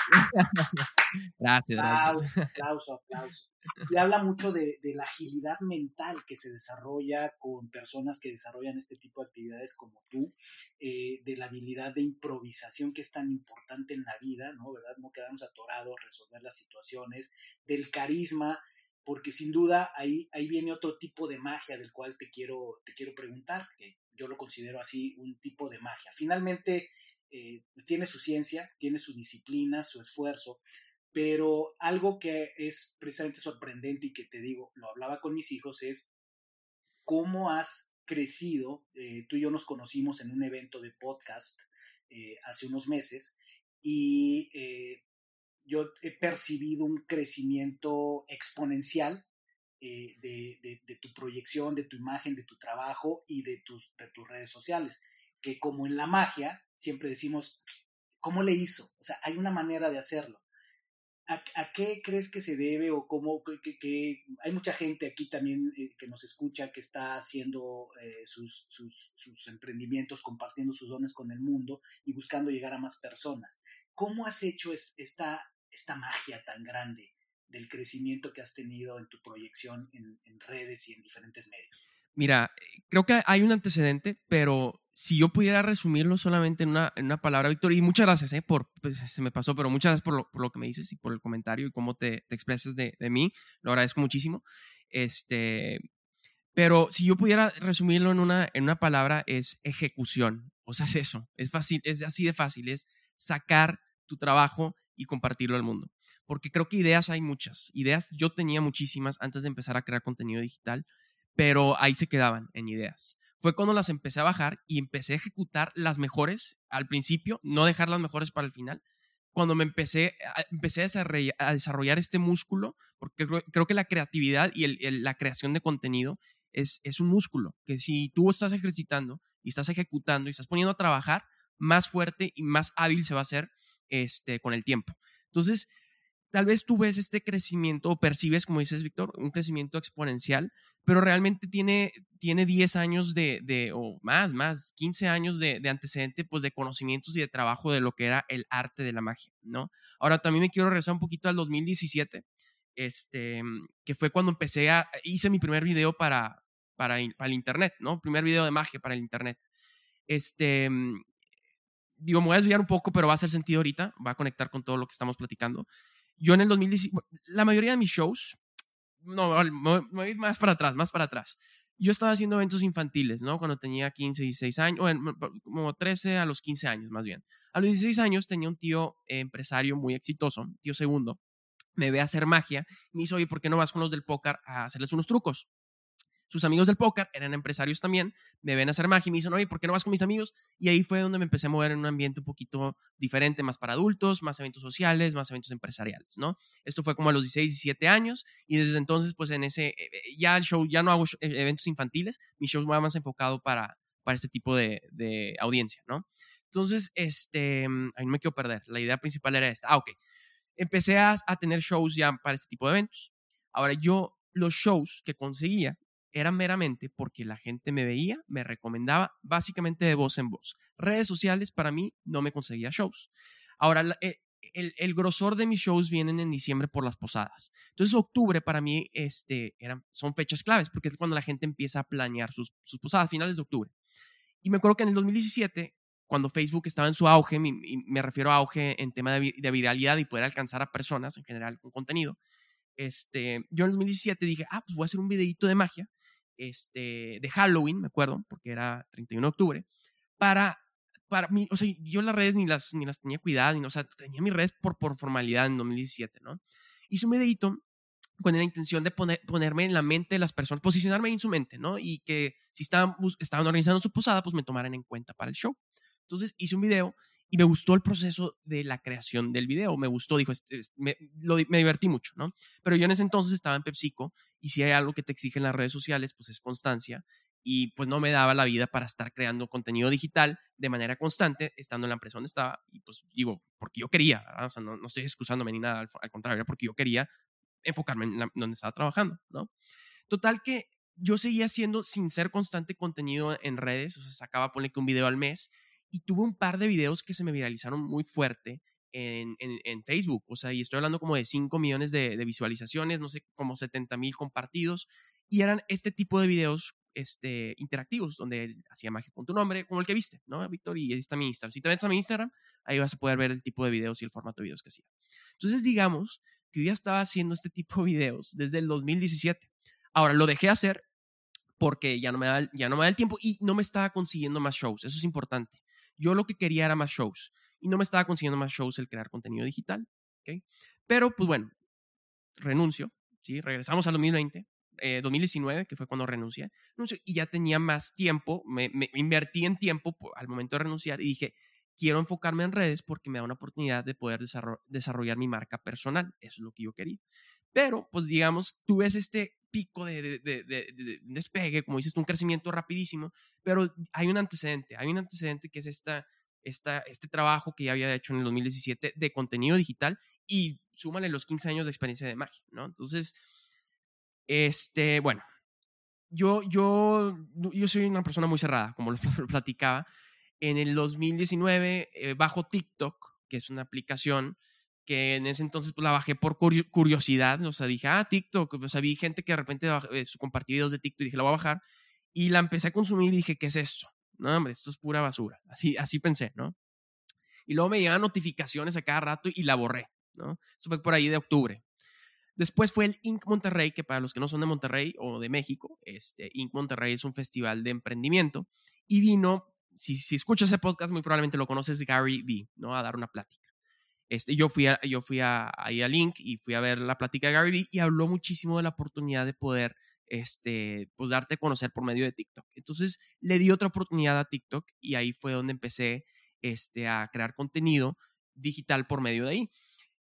Gracias, aplauso, aplauso, aplauso. Y habla mucho de, la agilidad mental que se desarrolla con personas que desarrollan este tipo de actividades como tú, eh, de la habilidad de improvisación que es tan importante en la vida, ¿no? ¿Verdad? No quedarnos atorados, resolver las situaciones, del carisma, porque sin duda ahí, ahí viene otro tipo de magia del cual te quiero, te quiero preguntar, que yo lo considero así un tipo de magia. Finalmente, eh, tiene su ciencia, tiene su disciplina, su esfuerzo, pero algo que es precisamente sorprendente y que te digo, lo hablaba con mis hijos, es cómo has crecido. Eh, tú y yo nos conocimos en un evento de podcast eh, hace unos meses y yo he percibido un crecimiento exponencial eh, de, tu proyección, de tu imagen, de tu trabajo y de tus, de tus redes sociales. Que como en la magia, siempre decimos, ¿cómo le hizo? O sea, hay una manera de hacerlo. ¿A, qué crees que se debe o cómo? Que, hay mucha gente aquí también eh, que nos escucha que está haciendo eh, sus, emprendimientos, compartiendo sus dones con el mundo y buscando llegar a más personas. ¿Cómo has hecho esta, esta magia tan grande del crecimiento que has tenido en tu proyección en, redes y en diferentes medios? Mira, creo que hay un antecedente, pero si yo pudiera resumirlo solamente en una, en una palabra, Víctor, y muchas gracias, eh, por, pues, se me pasó, pero muchas gracias por lo, por lo, que me dices y por el comentario y cómo te, te expresas de, de, mí, lo agradezco muchísimo. Este, pero si yo pudiera resumirlo en una, en una palabra, es ejecución. O sea, es eso, es fácil, es así de fácil, es sacar tu trabajo y compartirlo al mundo porque creo que ideas hay muchas. Ideas yo tenía muchísimas antes de empezar a crear contenido digital, pero ahí se quedaban en ideas. Fue cuando las empecé a bajar y empecé a ejecutar las mejores al principio, no dejar las mejores para el final. Cuando me empecé, a, empecé a desarrollar, este músculo, porque creo, que la creatividad y la creación de contenido es, es un músculo, que si tú estás ejercitando y estás ejecutando y estás poniendo a trabajar, más fuerte y más hábil se va a hacer este, con el tiempo. Entonces, tal vez tú ves este crecimiento o percibes, como dices, Víctor, un crecimiento exponencial, pero realmente tiene, tiene 10 años de, de, o más, más, 15 años de, de, antecedente, pues de conocimientos y de trabajo de lo que era el arte de la magia, ¿no? Ahora también me quiero regresar un poquito al 2017, este, que fue cuando empecé a, hice mi primer video para, para, para el internet, ¿no? Primer video de magia para el internet. Este, digo, me voy a desviar un poco, pero va a hacer sentido ahorita, va a conectar con todo lo que estamos platicando. Yo en el 2017, la mayoría de mis shows, no, me voy a ir más para atrás, más para atrás. Yo estaba haciendo eventos infantiles, ¿no? Cuando tenía 15, 16 años, o como 13 a los 15 años más bien. A los 16 años tenía un tío empresario muy exitoso, tío segundo, me ve a hacer magia y me dice, oye, ¿por qué no vas con los del póker a hacerles unos trucos? Sus amigos del póker eran empresarios también, me ven a hacer magia y me dicen, oye, ¿por qué no vas con mis amigos? Y ahí fue donde me empecé a mover en un ambiente un poquito diferente, más para adultos, más eventos sociales, más eventos empresariales, ¿no? Esto fue como a los 16, 17 años y desde entonces, pues en ese, eh, eh, ya el show, ya no hago e, eventos infantiles, mi show va más enfocado para, para este tipo de, de audiencia, ¿no? Entonces, este, mm, ahí no me quiero perder, la idea principal era esta. Ah, ok. Empecé a, a tener shows ya para este tipo de eventos. Ahora, yo los shows que conseguía era meramente porque la gente me veía, me recomendaba, básicamente de voz en voz. Redes sociales para mí no me conseguía shows. Ahora, eh, el, grosor de mis shows vienen en diciembre por las posadas. Entonces, octubre para mí este, eran, son fechas claves porque es cuando la gente empieza a planear sus, sus posadas, finales de octubre. Y me acuerdo que en el 2017, cuando Facebook estaba en su auge, me, refiero a auge en tema de, de viralidad y poder alcanzar a personas en general con contenido, este, yo en el 2017 dije, ah, pues voy a hacer un videito de magia este, de Halloween, me acuerdo, porque era 31 de octubre, para, para mí, o sea, yo las redes ni las, ni las tenía cuidadas, ni, o sea, tenía mis redes por, por formalidad en 2017, ¿no? Hice un videito con la intención de poner, ponerme en la mente de las personas, posicionarme en su mente, ¿no? Y que si estaban, estaban organizando su posada, pues me tomaran en cuenta para el show. Entonces hice un video y me gustó el proceso de la creación del video, me gustó, dijo, me, me, divertí mucho, ¿no? Pero yo en ese entonces estaba en PepsiCo y si hay algo que te exigen las redes sociales, pues es constancia y pues no me daba la vida para estar creando contenido digital de manera constante estando en la empresa donde estaba y pues digo, porque yo quería, o sea, no, estoy excusándome ni nada, al, contrario, era porque yo quería enfocarme en donde estaba trabajando, ¿no? Total que yo seguía haciendo sin ser constante contenido en redes, o sea, sacaba, ponle que un video al mes y tuve un par de videos que se me viralizaron muy fuerte en, en, Facebook, o sea, y estoy hablando como de 5 millones de, visualizaciones, no sé, como 70 mil compartidos, y eran este tipo de videos este, interactivos, donde hacía magia con tu nombre, como el que viste, ¿no, Víctor? Y ahí está mi Instagram. Si te metes a mi Instagram, ahí vas a poder ver el tipo de videos y el formato de videos que hacía. Entonces, digamos que yo ya estaba haciendo este tipo de videos desde el 2017. Ahora, lo dejé hacer porque ya no me da, ya no me da el tiempo y no me estaba consiguiendo más shows. Eso es importante. Yo lo que quería era más shows y no me estaba consiguiendo más shows el crear contenido digital. ¿okay? Pero, pues bueno, renuncio, ¿sí? Regresamos al 2020, 2019, eh, que fue cuando renuncié, renuncio, y ya tenía más tiempo, me, invertí en tiempo al momento de renunciar y dije, quiero enfocarme en redes porque me da una oportunidad de poder desarrollar mi marca personal. Eso es lo que yo quería. Pero, pues digamos, tú ves este pico de, despegue, como dices, un crecimiento rapidísimo, pero hay un antecedente, hay un antecedente que es esta, esta, este trabajo que ya había hecho en el 2017 de contenido digital y súmale los 15 años de experiencia de magia, ¿no? Entonces, este, bueno, yo, yo, yo soy una persona muy cerrada, como lo platicaba. En el 2019, eh, bajo TikTok, que es una aplicación que en ese entonces pues, la bajé por curiosidad, o sea, dije, ah, TikTok, o sea, vi gente que de repente eh, compartía videos de TikTok y dije, la voy a bajar, y la empecé a consumir y dije, ¿qué es esto? No, hombre, esto es pura basura, así, así pensé, ¿no? Y luego me llegaban notificaciones a cada rato y la borré, ¿no? Eso fue por ahí de octubre. Después fue el Inc. Monterrey, que para los que no son de Monterrey o de México, este, Inc. Monterrey es un festival de emprendimiento, y vino, si, si escuchas ese podcast, muy probablemente lo conoces, Gary V, ¿no? A dar una plática. Este, yo fui, a, yo fui a, ahí a Link y fui a ver la plática de Gary Vee y habló muchísimo de la oportunidad de poder este, pues darte a conocer por medio de TikTok. Entonces le di otra oportunidad a TikTok y ahí fue donde empecé este, a crear contenido digital por medio de ahí.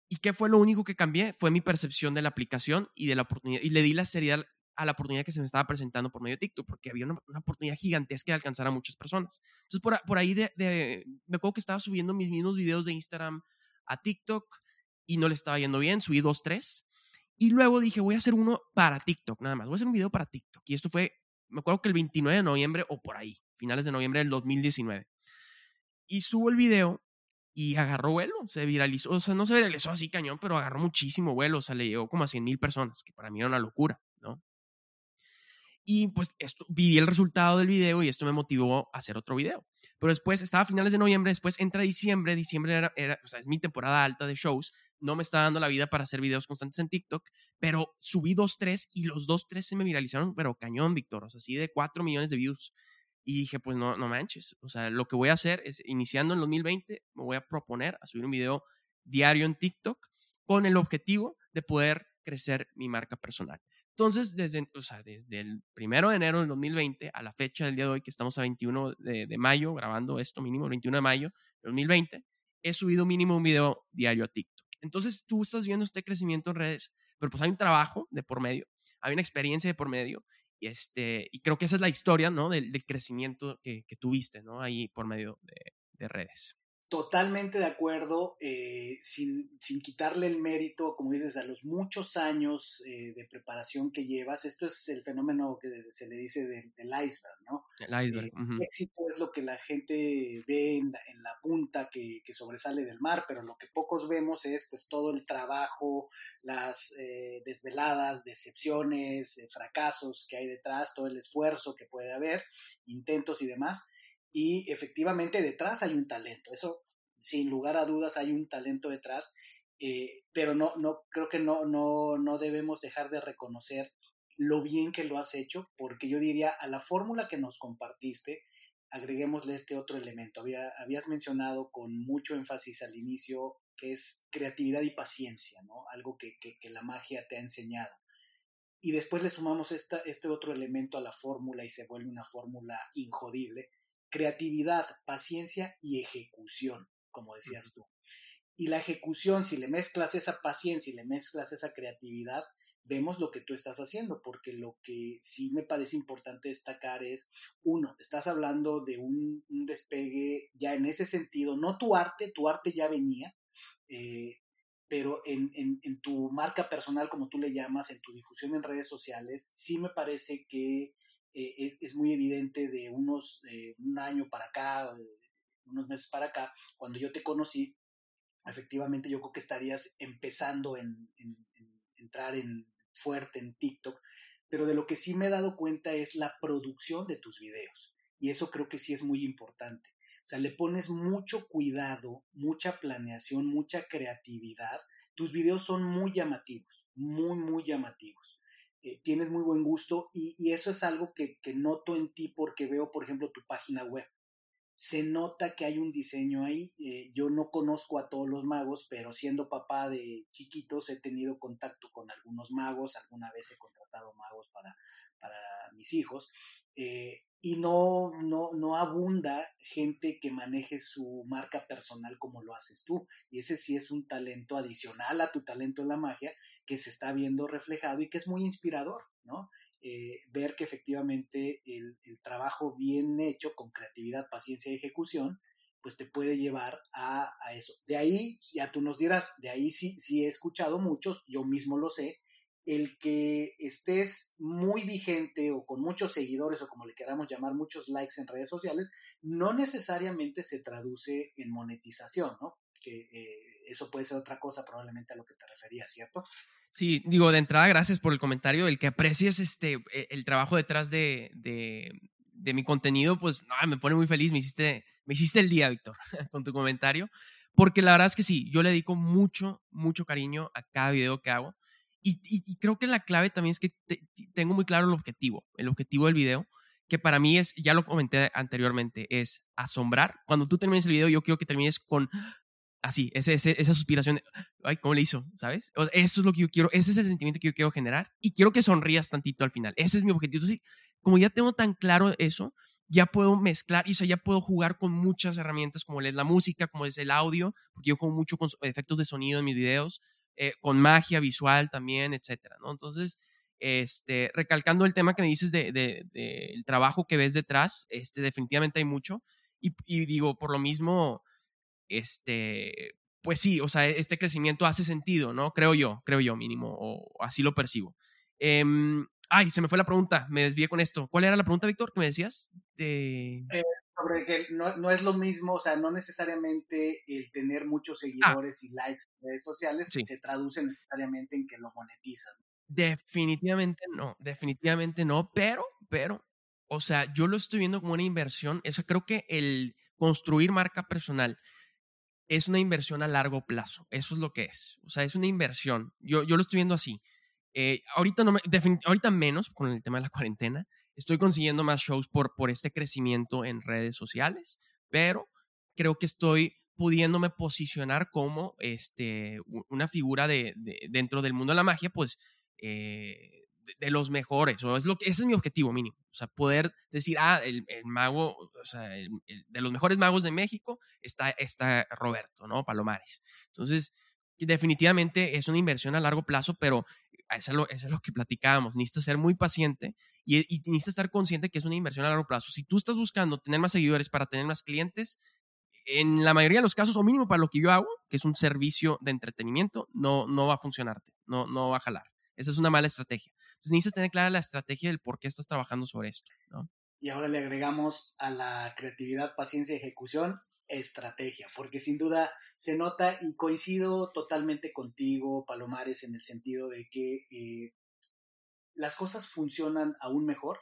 ¿Y qué fue lo único que cambié? Fue mi percepción de la aplicación y de la oportunidad. Y le di la seriedad a la oportunidad que se me estaba presentando por medio de TikTok, porque había una, oportunidad gigantesca de alcanzar a muchas personas. Entonces, por, por ahí de, de, me acuerdo que estaba subiendo mis mismos videos de Instagram a TikTok y no le estaba yendo bien, subí dos, tres. Y luego dije, voy a hacer uno para TikTok, nada más. Voy a hacer un video para TikTok. Y esto fue, me acuerdo que el 29 de noviembre o por ahí, finales de noviembre del 2019. Y subo el video y agarró vuelo, se viralizó, o sea, no se viralizó así cañón, pero agarró muchísimo vuelo, o sea, le llegó como a 100 mil personas, que para mí era una locura, ¿no? Y pues esto, vi el resultado del video y esto me motivó a hacer otro video. Pero después estaba a finales de noviembre, después entra diciembre, diciembre era, es mi temporada alta de shows, no me está dando la vida para hacer videos constantes en TikTok, pero subí dos, tres y los dos, tres se me viralizaron, pero cañón, Víctor, o sea, así de cuatro millones de views. Y dije, pues no, no manches, o sea, lo que voy a hacer es, iniciando en 2020, me voy a proponer a subir un video diario en TikTok con el objetivo de poder crecer mi marca personal. Entonces, desde, o sea, desde el primero de enero del 2020 a la fecha del día de hoy, que estamos a 21 de, mayo, grabando esto mínimo, el 21 de mayo del 2020, he subido mínimo un video diario a TikTok. Entonces, tú estás viendo este crecimiento en redes, pero pues hay un trabajo de por medio, hay una experiencia de por medio, y, este, y creo que esa es la historia, ¿no? Del, crecimiento que, tuviste, ¿no? Ahí por medio de redes. Totalmente de acuerdo, eh, sin, sin, quitarle el mérito, como dices, a los muchos años eh, de preparación que llevas. Esto es el fenómeno que se le dice del, del iceberg, ¿no? El iceberg. Eh, uh -huh. El éxito es lo que la gente ve en la, en la punta que, que, sobresale del mar, pero lo que pocos vemos es pues todo el trabajo, las eh, desveladas, decepciones, eh, fracasos que hay detrás, todo el esfuerzo que puede haber, intentos y demás y efectivamente detrás hay un talento, eso sin lugar a dudas hay un talento detrás, eh, pero no, no, creo que no, no, no debemos dejar de reconocer lo bien que lo has hecho, porque yo diría a la fórmula que nos compartiste, agreguémosle este otro elemento. Había, habías mencionado con mucho énfasis al inicio que es creatividad y paciencia, ¿no? Algo que, que, que la magia te ha enseñado. Y después le sumamos esta, este otro elemento a la fórmula y se vuelve una fórmula injodible, creatividad, paciencia y ejecución, como decías tú. Y la ejecución, si le mezclas esa paciencia y le mezclas esa creatividad, vemos lo que tú estás haciendo, porque lo que sí me parece importante destacar es, uno, estás hablando de un, un despegue ya en ese sentido, no tu arte, tu arte ya venía, eh, pero en, en, en, tu marca personal, como tú le llamas, en tu difusión en redes sociales, sí me parece que eh, es muy evidente de unos, eh, un año para acá, eh, unos meses para acá, cuando yo te conocí, efectivamente yo creo que estarías empezando en, en, entrar en fuerte en TikTok, pero de lo que sí me he dado cuenta es la producción de tus videos, y eso creo que sí es muy importante. O sea, le pones mucho cuidado, mucha planeación, mucha creatividad. Tus videos son muy llamativos, muy, muy llamativos eh, tienes muy buen gusto y, eso es algo que, noto en ti porque veo, por ejemplo, tu página web. Se nota que hay un diseño ahí. Eh, yo no conozco a todos los magos, pero siendo papá de chiquitos he tenido contacto con algunos magos. Alguna vez he contratado magos para, para mis hijos. Eh, y no, no, no abunda gente que maneje su marca personal como lo haces tú. Y ese sí es un talento adicional a tu talento en la magia que se está viendo reflejado y que es muy inspirador, ¿no? Eh, ver que efectivamente el, el, trabajo bien hecho con creatividad, paciencia y ejecución, pues te puede llevar a, a, eso. De ahí, ya tú nos dirás, de ahí sí, sí he escuchado muchos, yo mismo lo sé, el que estés muy vigente o con muchos seguidores o como le queramos llamar, muchos likes en redes sociales, no necesariamente se traduce en monetización, ¿no? Que eh, eso puede ser otra cosa probablemente a lo que te referías, ¿cierto? Sí, digo, de entrada, gracias por el comentario. El que aprecies este, el trabajo detrás de, de, mi contenido, pues no, me pone muy feliz. Me hiciste, me hiciste el día, Víctor, con tu comentario. Porque la verdad es que sí, yo le dedico mucho, mucho cariño a cada video que hago. Y, creo que la clave también es que te, tengo muy claro el objetivo, el objetivo del video, que para mí es, ya lo comenté anteriormente, es asombrar. Cuando tú termines el video, yo quiero que termines con así, ese, ese, esa suspiración, ay, ¿cómo le hizo? ¿Sabes? O sea, eso es lo que yo quiero, ese es el sentimiento que yo quiero generar y quiero que sonrías tantito al final. Ese es mi objetivo. Entonces, como ya tengo tan claro eso, ya puedo mezclar y o sea, ya puedo jugar con muchas herramientas como es la música, como es el audio, porque yo juego mucho con efectos de sonido en mis videos, eh, con magia visual también, etcétera, ¿no? Entonces, este, recalcando el tema que me dices del de, de, de trabajo que ves detrás, este, definitivamente hay mucho. Y, y, digo, por lo mismo, este, pues sí, o sea, este crecimiento hace sentido, ¿no? Creo yo, creo yo mínimo, o así lo percibo. Em, ay, se me fue la pregunta, me desvié con esto. ¿Cuál era la pregunta, Víctor, que me decías? Eh, sobre que no, es lo mismo, o sea, no necesariamente el tener muchos ah. seguidores y likes en redes sociales se traduce necesariamente en que lo monetizas. Definitivamente no, definitivamente no, pero, pero, o sea, yo lo estoy viendo como una inversión. Eso creo que el construir marca personal es una inversión a largo plazo. Eso es lo que es. O sea, es una inversión. Yo, yo lo estoy viendo así. Eh, ahorita, no me, ahorita menos con el tema de la cuarentena. Estoy consiguiendo más shows por, por este crecimiento en redes sociales, pero creo que estoy pudiéndome posicionar como este, una figura de, dentro del mundo de la magia, pues eh, de, los mejores, o es lo que, ese es mi objetivo mínimo, o sea, poder decir, ah, el, mago, o sea, de los mejores magos de México está, está Roberto, ¿no? Palomares. Entonces, definitivamente es una inversión a largo plazo, pero eso es lo, eso es lo que platicábamos, necesitas ser muy paciente y, y necesitas estar consciente que es una inversión a largo plazo. Si tú estás buscando tener más seguidores para tener más clientes, en la mayoría de los casos, o mínimo para lo que yo hago, que es un servicio de entretenimiento, no, no va a funcionarte, no, no va a jalar. Esa es una mala estrategia. Entonces necesitas tener clara la estrategia del por qué estás trabajando sobre esto. ¿no? Y ahora le agregamos a la creatividad, paciencia y ejecución estrategia, porque sin duda se nota y coincido totalmente contigo, Palomares, en el sentido de que eh, las cosas funcionan aún mejor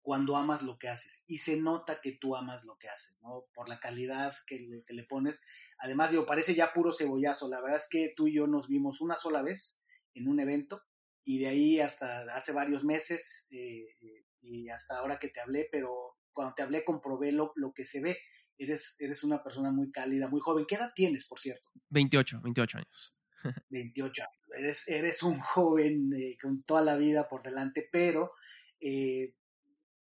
cuando amas lo que haces y se nota que tú amas lo que haces, ¿no? Por la calidad que le, pones. Además, digo, parece ya puro cebollazo. La verdad es que tú y yo nos vimos una sola vez en un evento y de ahí hasta hace varios meses eh, eh, y hasta ahora que te hablé, pero cuando te hablé comprobé lo, lo que se ve eres, eres una persona muy cálida, muy joven. ¿Qué edad tienes, por cierto? 28, 28 años. 28 años. Eres, eres un joven eh, con toda la vida por delante, pero eh,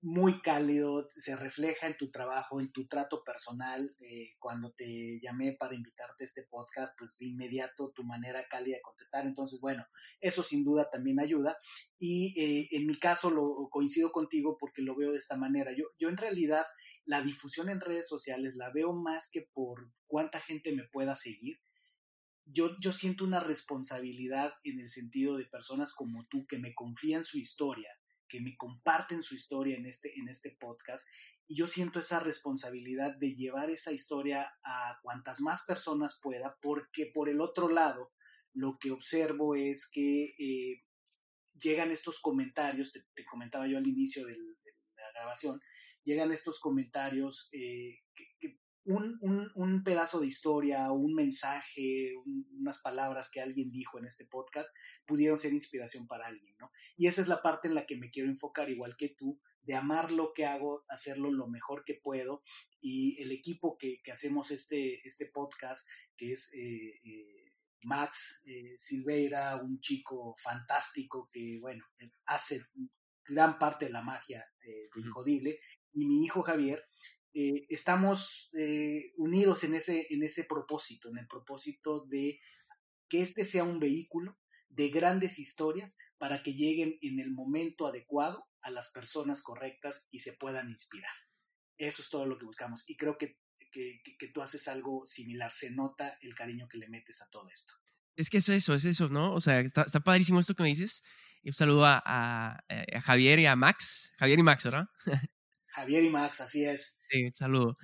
muy cálido, se refleja en tu trabajo, en tu trato personal. Eh, cuando te llamé para invitarte a este podcast, pues de inmediato tu manera cálida de contestar. Entonces, bueno, eso sin duda también ayuda. Y eh, en mi caso lo coincido contigo porque lo veo de esta manera. Yo, yo en realidad la difusión en redes sociales la veo más que por cuánta gente me pueda seguir. Yo, yo siento una responsabilidad en el sentido de personas como tú que me confían su historia que me comparten su historia en este, en este podcast. Y yo siento esa responsabilidad de llevar esa historia a cuantas más personas pueda, porque por el otro lado, lo que observo es que eh, llegan estos comentarios, te, comentaba yo al inicio de la grabación, llegan estos comentarios eh, que, un, pedazo de historia, un mensaje, unas palabras que alguien dijo en este podcast pudieron ser inspiración para alguien, ¿no? Y esa es la parte en la que me quiero enfocar, igual que tú, de amar lo que hago, hacerlo lo mejor que puedo. Y el equipo que, hacemos este, este podcast, que es eh, eh, Max eh, Silveira, un chico fantástico que, bueno, hace gran parte de la magia de Injodible, y mi hijo Javier, eh, estamos eh, unidos en ese, en ese propósito, en el propósito de que este sea un vehículo de grandes historias para que lleguen en el momento adecuado a las personas correctas y se puedan inspirar. Eso es todo lo que buscamos y creo que, que, tú haces algo similar, se nota el cariño que le metes a todo esto. Es que eso, eso es eso, ¿no? O sea, está, padrísimo esto que me dices. Un saludo a, a, a Javier y a Max, Javier y Max, ¿verdad? Javier y Max, así es. Sí, saludo.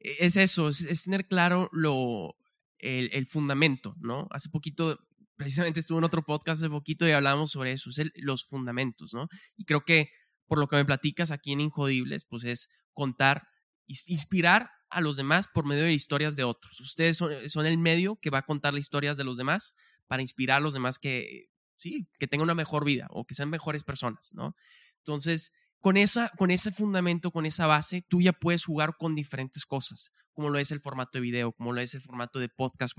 E, es eso, es, tener claro lo, el, fundamento, ¿no? Hace poquito, precisamente estuve en otro podcast hace poquito y hablamos sobre eso, es los fundamentos, ¿no? Y creo que por lo que me platicas aquí en Injodibles, pues es contar, inspirar a los demás por medio de historias de otros. Ustedes son, son el medio que va a contar las historias de los demás para inspirar a los demás que, sí, que tengan una mejor vida o que sean mejores personas, ¿no? Entonces, con, esa, con ese fundamento, con esa base, tú ya puedes jugar con diferentes cosas, como lo es el formato de video, como lo es el formato de podcast,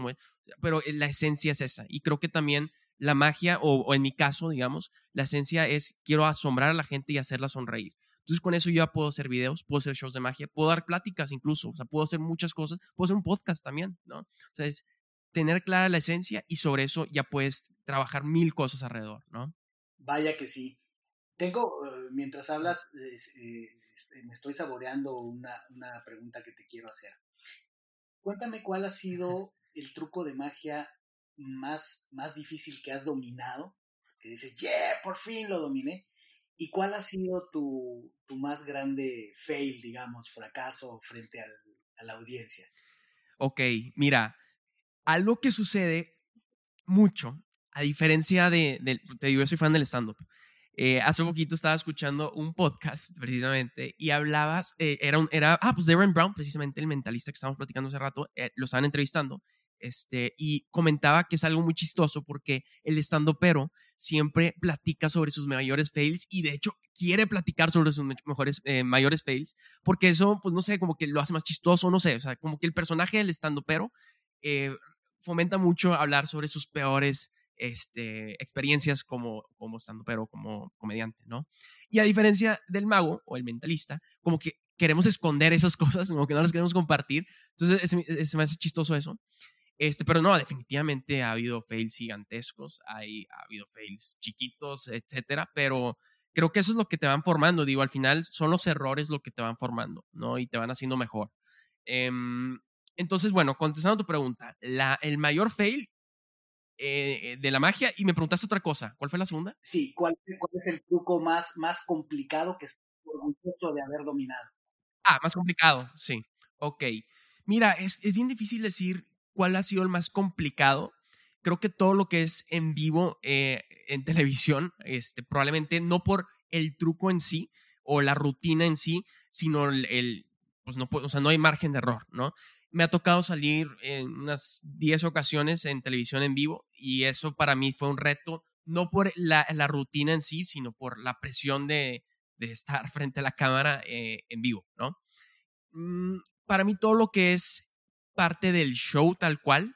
pero eh, la esencia es esa. Y creo que también la magia, o, en mi caso, digamos, la esencia es quiero asombrar a la gente y hacerla sonreír. Entonces con eso yo ya puedo hacer videos, puedo hacer shows de magia, puedo dar pláticas incluso, o sea, puedo hacer muchas cosas, puedo hacer un podcast también, ¿no? O sea, es tener clara la esencia y sobre eso ya puedes trabajar mil cosas alrededor, ¿no? Vaya que sí. Tengo, eh, mientras hablas, eh, este, me estoy saboreando una, pregunta que te quiero hacer. Cuéntame cuál ha sido el truco de magia más, más difícil que has dominado? Que dices, yeah, por fin lo dominé. ¿Y cuál ha sido tu, tu más grande fail, digamos, fracaso frente al, a la audiencia? Ok, mira, algo que sucede mucho, a diferencia de, te digo, yo soy fan del stand-up. Eh, hace poquito estaba escuchando un podcast precisamente y hablabas, eh, era, un, era, ah, pues Darren Brown, precisamente el mentalista que estábamos platicando hace rato, eh, lo estaban entrevistando este, y comentaba que es algo muy chistoso porque el estando pero siempre platica sobre sus mayores fails y de hecho quiere platicar sobre sus mejores, mayores fails porque eso, pues no sé, como que lo hace más chistoso, no sé, o sea, como que el personaje del estando pero fomenta mucho hablar sobre sus peores este, experiencias como, como estando, pero como comediante, ¿no? Y a diferencia del mago o el mentalista, como que queremos esconder esas cosas, como que no las queremos compartir. Entonces, se me hace chistoso eso. Este, pero no, definitivamente ha habido fails gigantescos, hay, ha habido fails chiquitos, etcétera, pero creo que eso es lo que te van formando. Digo, al final son los errores lo que te van formando, ¿no? Y te van haciendo mejor. Em, entonces, bueno, contestando a tu pregunta, la, el mayor fail eh, de la magia y me preguntaste otra cosa. ¿Cuál fue la segunda? Sí, ¿cuál, es el truco más, más complicado que es orgulloso de haber dominado? Ah, más complicado, sí. Ok. Mira, es, es bien difícil decir cuál ha sido el más complicado. Creo que todo lo que es en vivo eh, en televisión, este, probablemente no por el truco en sí o la rutina en sí, sino el, el pues no, o sea, no hay margen de error, ¿no? Me ha tocado salir en unas 10 ocasiones en televisión en vivo y eso para mí fue un reto, no por la, rutina en sí, sino por la presión de, estar frente a la cámara eh, en vivo, ¿no? Mm, para mí todo lo que es parte del show tal cual,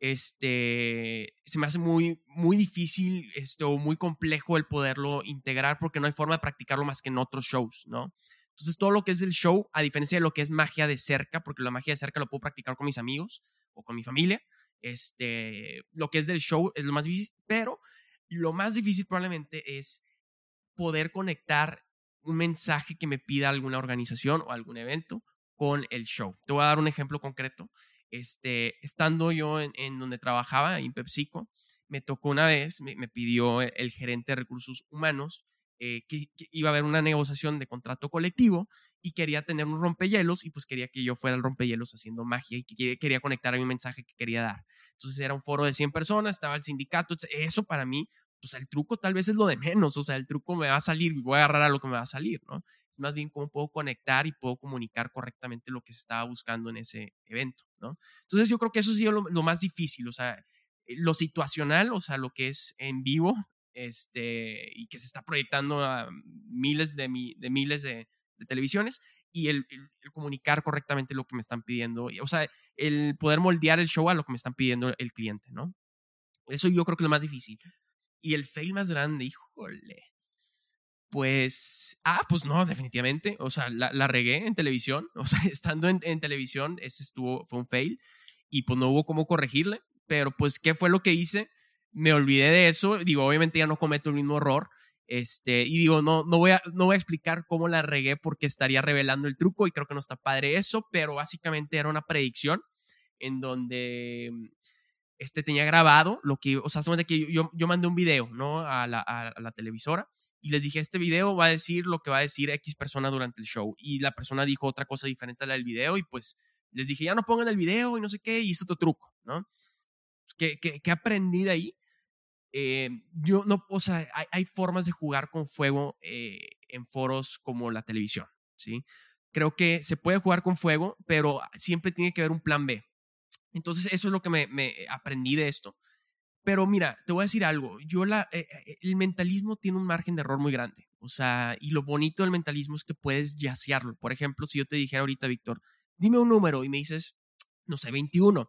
este, se me hace muy, muy difícil esto, muy complejo el poderlo integrar porque no hay forma de practicarlo más que en otros shows, ¿no? Entonces, todo lo que es del show, a diferencia de lo que es magia de cerca, porque la magia de cerca lo puedo practicar con mis amigos o con mi familia, este, lo que es del show es lo más difícil, pero lo más difícil probablemente es poder conectar un mensaje que me pida alguna organización o algún evento con el show. Te voy a dar un ejemplo concreto. Este, estando yo en, donde trabajaba, en PepsiCo, me tocó una vez, me pidió el gerente de recursos humanos eh, que, iba a haber una negociación de contrato colectivo y quería tener un rompehielos y pues quería que yo fuera el rompehielos haciendo magia y que quería conectar a mi mensaje que quería dar. Entonces era un foro de 100 personas, estaba el sindicato, eso para mí, pues el truco tal vez es lo de menos, o sea, el truco me va a salir, voy a agarrar a lo que me va a salir, ¿no? Es más bien cómo puedo conectar y puedo comunicar correctamente lo que se estaba buscando en ese evento, ¿no? Entonces yo creo que eso ha sido lo, lo más difícil, o sea, lo situacional, o sea, lo que es en vivo, este, y que se está proyectando a miles de, de miles de, televisiones y el, comunicar correctamente lo que me están pidiendo, o sea, el poder moldear el show a lo que me están pidiendo el cliente, ¿no? Eso yo creo que es lo más difícil. Y el fail más grande, híjole. Pues, ah, pues no, definitivamente. O sea, la, la regué en televisión. O sea, estando en, en, televisión, ese estuvo, fue un fail. Y pues no hubo cómo corregirle. Pero pues, ¿qué fue lo que hice? Me olvidé de eso. Digo, obviamente ya no cometo el mismo error. Este, y digo, no, no, voy a, no voy a explicar cómo la regué porque estaría revelando el truco y creo que no está padre eso, pero básicamente era una predicción en donde este tenía grabado lo que, o sea, que yo, yo mandé un video, ¿no? A la, a la televisora y les dije, este video va a decir lo que va a decir X persona durante el show. Y la persona dijo otra cosa diferente a la del video y pues les dije, ya no pongan el video y no sé qué, y hice otro truco, ¿no? ¿Qué, qué, qué aprendí de ahí? Eh, yo no, o sea, hay, formas de jugar con fuego eh, en foros como la televisión, ¿sí? Creo que se puede jugar con fuego, pero siempre tiene que haber un plan B. Entonces, eso es lo que me, aprendí de esto. Pero mira, te voy a decir algo. Yo la, eh, el mentalismo tiene un margen de error muy grande. O sea, y lo bonito del mentalismo es que puedes yacearlo. Por ejemplo, si yo te dijera ahorita, Víctor, dime un número y me dices, no sé, 21.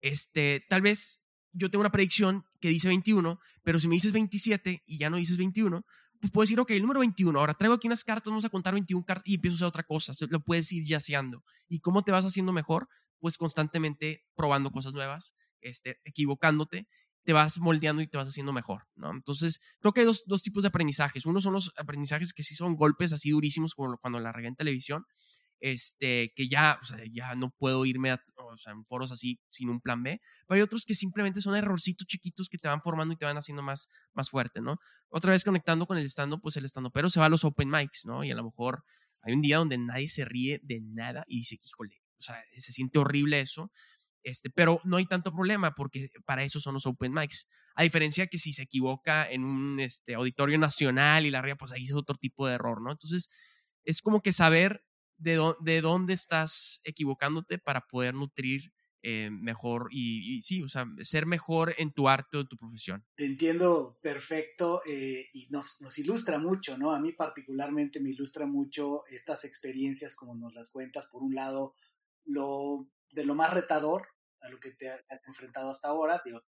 Este, tal vez yo tengo una predicción que dice 21, pero si me dices 27 y ya no dices 21, pues puedes decir, ok, el número 21, ahora traigo aquí unas cartas, vamos a contar 21 cartas y empiezo a hacer otra cosa, lo puedes ir yaceando. ¿Y cómo te vas haciendo mejor? Pues constantemente probando cosas nuevas, este, equivocándote, te vas moldeando y te vas haciendo mejor, ¿no? Entonces, creo que hay dos, dos tipos de aprendizajes. Uno son los aprendizajes que sí son golpes así durísimos como cuando la regué en televisión, este, que ya, ya no puedo irme a, o sea, en foros así sin un plan B, pero hay otros que simplemente son errorcitos chiquitos que te van formando y te van haciendo más, más fuerte, ¿no? Otra vez conectando con el estando, pues el estando, pero se va a los open mics, ¿no? Y a lo mejor hay un día donde nadie se ríe de nada y dice, híjole, o sea, se siente horrible eso, este, pero no hay tanto problema porque para eso son los open mics. A diferencia que si se equivoca en un este, auditorio nacional y la ría, pues ahí es otro tipo de error, ¿no? Entonces, es como que saber de, de dónde estás equivocándote para poder nutrir eh, mejor y, sí, o sea, ser mejor en tu arte o en tu profesión. Te entiendo perfecto eh, y nos, nos, ilustra mucho, ¿no? A mí particularmente me ilustra mucho estas experiencias como nos las cuentas. Por un lado, lo de lo más retador a lo que te has enfrentado hasta ahora, digo,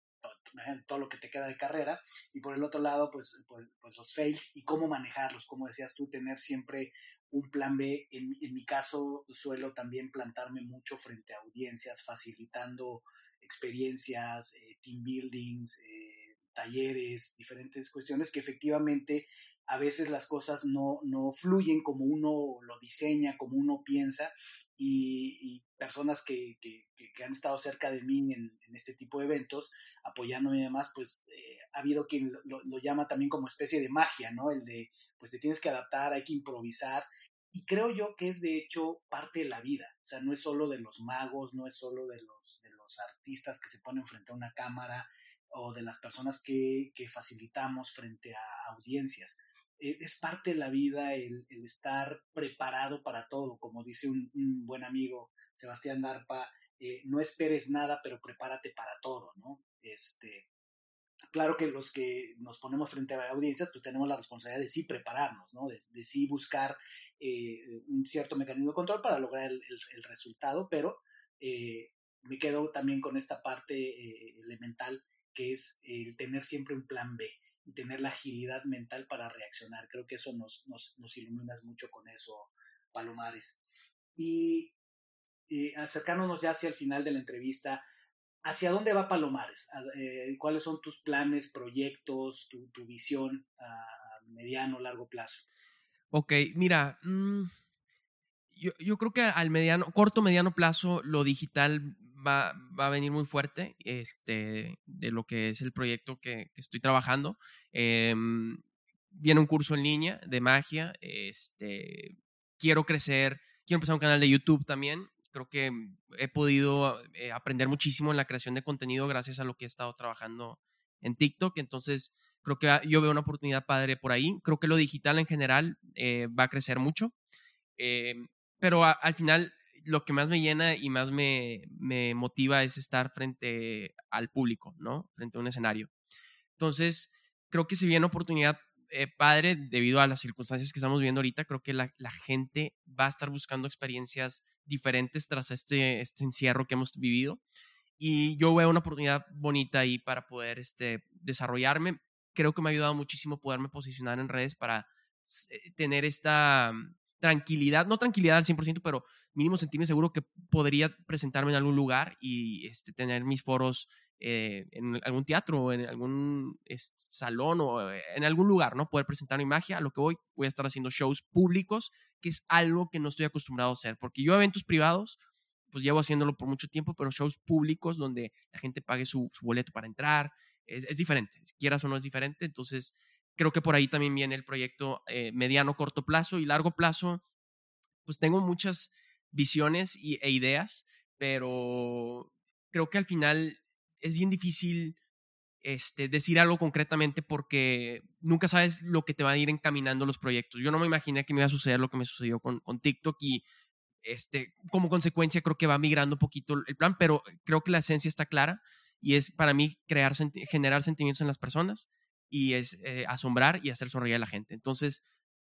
todo, lo que te queda de carrera, y por el otro lado, pues, pues, pues los fails y cómo manejarlos, como decías tú, tener siempre un plan B. En, mi caso, suelo también plantarme mucho frente a audiencias, facilitando experiencias, eh, team buildings, eh, talleres, diferentes cuestiones que efectivamente a veces las cosas no, no fluyen como uno lo diseña, como uno piensa, y, personas que, que, han estado cerca de mí en, en, este tipo de eventos, apoyándome y demás, pues eh, ha habido quien lo, lo, llama también como especie de magia, ¿no? El de, pues te tienes que adaptar, hay que improvisar. Y creo yo que es de hecho parte de la vida, o sea, no es solo de los magos, no es solo de los, de los artistas que se ponen frente a una cámara o de las personas que, que facilitamos frente a audiencias e, es parte de la vida el, estar preparado para todo, como dice un, buen amigo Sebastián Darpa, eh, no esperes nada, pero prepárate para todo, ¿no? Este, claro que los que nos ponemos frente a audiencias, pues tenemos la responsabilidad de sí prepararnos, ¿no? De, sí buscar eh, un cierto mecanismo de control para lograr el, resultado, pero eh, me quedo también con esta parte elemental que es el tener siempre un plan B y tener la agilidad mental para reaccionar. Creo que eso nos, nos, nos iluminas mucho con eso, Palomares. Y acercándonos ya hacia el final de la entrevista, ¿hacia dónde va Palomares? Eh, ¿Cuáles son tus planes, proyectos, tu, visión a mediano, largo plazo? Ok, mira, mm, yo, yo, creo que al mediano, corto, mediano plazo, lo digital va, va, a venir muy fuerte este, de lo que es el proyecto que, estoy trabajando. Em, viene un curso en línea de magia. Este, quiero crecer, quiero empezar un canal de YouTube también. Creo que he podido eh, aprender muchísimo en la creación de contenido gracias a lo que he estado trabajando en TikTok. Entonces, creo que yo veo una oportunidad padre por ahí. Creo que lo digital en general eh, va a crecer mucho. Em, pero al final lo que más me llena y más me, me, motiva es estar frente al público, ¿no? Frente a un escenario. Entonces, creo que si viene oportunidad eh, padre, debido a las circunstancias que estamos viendo ahorita, creo que la, gente va a estar buscando experiencias diferentes tras este, este encierro que hemos vivido. Y yo veo una oportunidad bonita ahí para poder este, desarrollarme. Creo que me ha ayudado muchísimo poderme posicionar en redes para eh, tener esta tranquilidad, no tranquilidad al 100%, pero mínimo sentirme seguro que podría presentarme en algún lugar y este, tener mis foros eh, en algún teatro o en algún salón o eh, en algún lugar, ¿no? Poder presentar mi magia. A lo que voy, voy a estar haciendo shows públicos, que es algo que no estoy acostumbrado a hacer, porque yo eventos privados, pues llevo haciéndolo por mucho tiempo, pero shows públicos donde la gente pague su, boleto para entrar, es, es diferente, quieras o no es diferente, entonces creo que por ahí también viene el proyecto eh, mediano, corto plazo y largo plazo. Pues tengo muchas visiones y, e ideas, pero creo que al final es bien difícil este, decir algo concretamente porque nunca sabes lo que te van a ir encaminando los proyectos. Yo no me imaginé que me iba a suceder lo que me sucedió con, con TikTok y este, como consecuencia creo que va migrando un poquito el plan, pero creo que la esencia está clara y es para mí crear, generar sentimientos en las personas y es eh, asombrar y hacer sonreír a la gente. Entonces,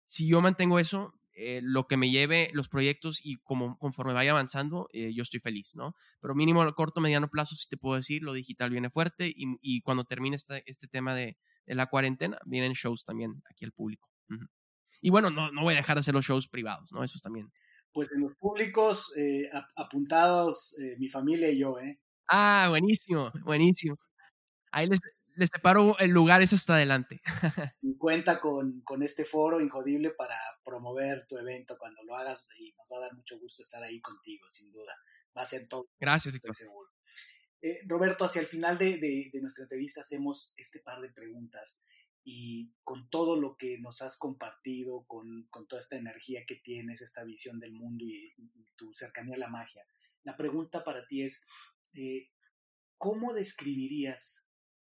si yo mantengo eso, eh, lo que me lleve los proyectos y como conforme vaya avanzando, eh, yo estoy feliz, ¿no? Pero mínimo a corto, mediano plazo, si te puedo decir, lo digital viene fuerte y, y cuando termine este, este tema de, de, la cuarentena, vienen shows también aquí al público. Y bueno, no, no voy a dejar de hacer los shows privados, ¿no? Eso es también. Pues en los públicos apuntados, mi familia y yo, ¿eh? Ah, buenísimo, buenísimo. Ahí les, les separo el lugar, es hasta adelante. cuenta con, con, este foro Injodible para promover tu evento cuando lo hagas y nos va a dar mucho gusto estar ahí contigo, sin duda. Va a ser todo. Gracias, Víctor. Seguro. Eh, Roberto, hacia el final de, de, de nuestra entrevista hacemos este par de preguntas y con todo lo que nos has compartido, con, con toda esta energía que tienes, esta visión del mundo y, y, y, tu cercanía a la magia, la pregunta para ti es, eh, ¿cómo describirías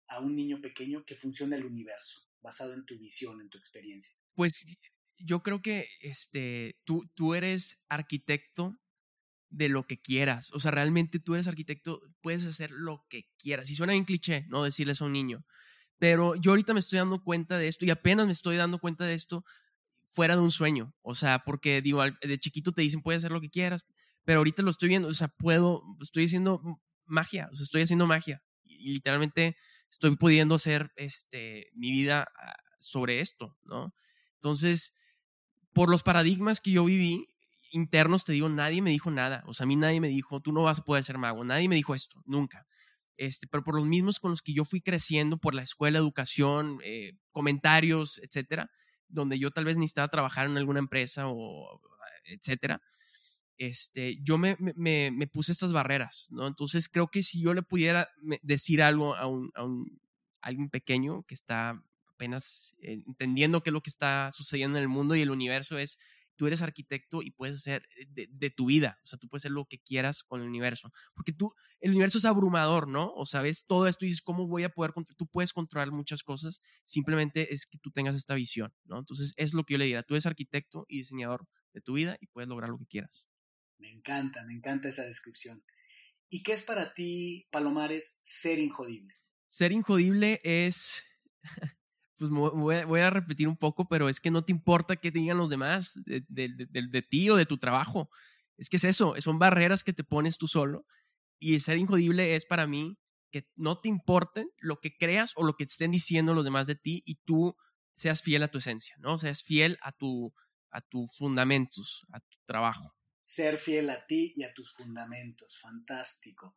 a un niño pequeño que funciona el universo, basado en tu visión, en tu experiencia? Pues yo creo que este, tú, tú eres arquitecto de lo que quieras. O sea, realmente tú eres arquitecto, puedes hacer lo que quieras. Y suena bien cliché, ¿no? Decirles a un niño. Pero yo ahorita me estoy dando cuenta de esto y apenas me estoy dando cuenta de esto fuera de un sueño. O sea, porque digo, de chiquito te dicen puedes hacer lo que quieras, pero ahorita lo estoy viendo, o sea, puedo, estoy haciendo magia, o sea, estoy haciendo magia. Y literalmente estoy pudiendo hacer este, mi vida ah, sobre esto, ¿no? Entonces, por los paradigmas que yo viví, internos, te digo, nadie me dijo nada. O sea, a mí nadie me dijo, tú no vas a poder ser mago. Nadie me dijo esto, nunca. Este, pero por los mismos con los que yo fui creciendo, por la escuela, educación, eh, comentarios, etcétera, donde yo tal vez necesitaba trabajar en alguna empresa o etcétera, este, yo me, puse estas barreras, ¿no? Entonces creo que si yo le pudiera decir algo a alguien pequeño que está apenas eh, entendiendo qué es lo que está sucediendo en el mundo y el universo es, tú eres arquitecto y puedes hacer de, de, tu vida, o sea, tú puedes hacer lo que quieras con el universo, porque tú, el universo es abrumador, ¿no? O sabes todo esto y dices, ¿cómo voy a poder, tú puedes controlar muchas cosas, simplemente es que tú tengas esta visión, ¿no? Entonces, es lo que yo le diría, tú eres arquitecto y diseñador de tu vida y puedes lograr lo que quieras. Me encanta, me encanta esa descripción. ¿Y qué es para ti, Palomares, ser injodible? Ser injodible es, pues voy a, repetir un poco, pero es que no te importa qué digan los demás de, ti o de tu trabajo. Es que es eso, son barreras que te pones tú solo. Y ser injodible es para mí que no te importen lo que creas o lo que estén diciendo los demás de ti y tú seas fiel a tu esencia, ¿no? Seas fiel a tu a tus fundamentos, a tu trabajo ser fiel a ti y a tus fundamentos. Fantástico.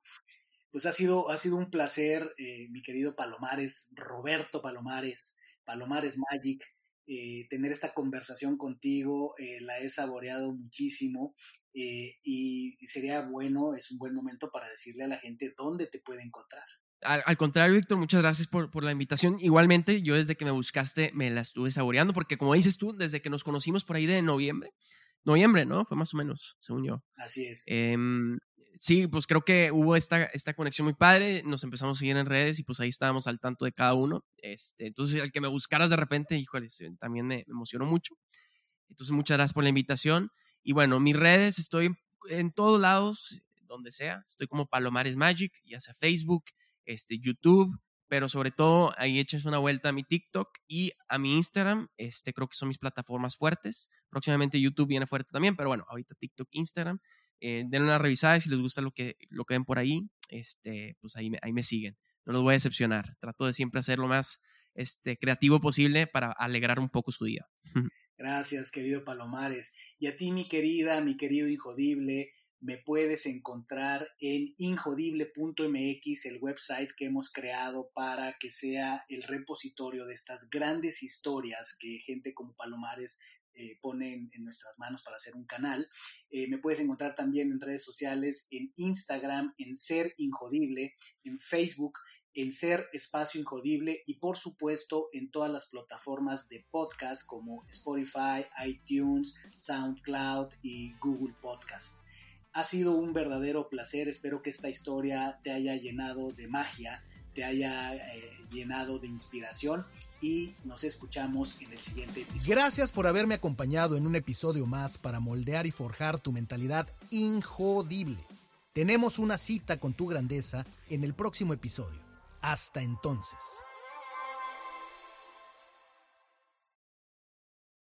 Pues ha sido, ha sido un placer, eh, mi querido Palomares, Roberto Palomares, Palomares Magic, eh, tener esta conversación contigo. Eh, la he saboreado muchísimo y, sería bueno, es un buen momento para decirle a la gente dónde te puede encontrar. Al, al contrario, Víctor, muchas gracias por, por, la invitación. Igualmente, yo desde que me buscaste me la estuve saboreando, porque como dices tú, desde que nos conocimos por ahí de noviembre, noviembre, ¿no? Fue más o menos, según yo. Así es. Eh, sí, pues creo que hubo esta, esta conexión muy padre, nos empezamos a seguir en redes y pues ahí estábamos al tanto de cada uno. Este, entonces, el que me buscaras de repente, híjole, también me, me emocionó mucho. Entonces, muchas gracias por la invitación. Y bueno, mis redes, estoy en todos lados, donde sea. Estoy como Palomares Magic, ya sea Facebook, este, YouTube, pero sobre todo ahí eches una vuelta a mi TikTok y a mi Instagram. Este creo que son mis plataformas fuertes. Próximamente YouTube viene fuerte también, pero bueno, ahorita TikTok, Instagram. Eh, den una revisada y si les gusta lo que, lo que ven por ahí, este, pues ahí me, ahí me siguen. No los voy a decepcionar. Trato de siempre hacer lo más este, creativo posible para alegrar un poco su día. Gracias, querido Palomares. Y a ti, mi querida, mi querido Injodible, me puedes encontrar en injodible.mx, el website que hemos creado para que sea el repositorio de estas grandes historias que gente como Palomares eh, pone en, nuestras manos para hacer un canal. Eh, me puedes encontrar también en redes sociales, en Instagram, en Ser Injodible, en Facebook, en Ser Espacio Injodible y por supuesto en todas las plataformas de podcast como Spotify, iTunes, SoundCloud y Google Podcast. Ha sido un verdadero placer, espero que esta historia te haya llenado de magia, te haya eh, llenado de inspiración y nos escuchamos en el siguiente episodio. Gracias por haberme acompañado en un episodio más para moldear y forjar tu mentalidad injodible. Tenemos una cita con tu grandeza en el próximo episodio. Hasta entonces.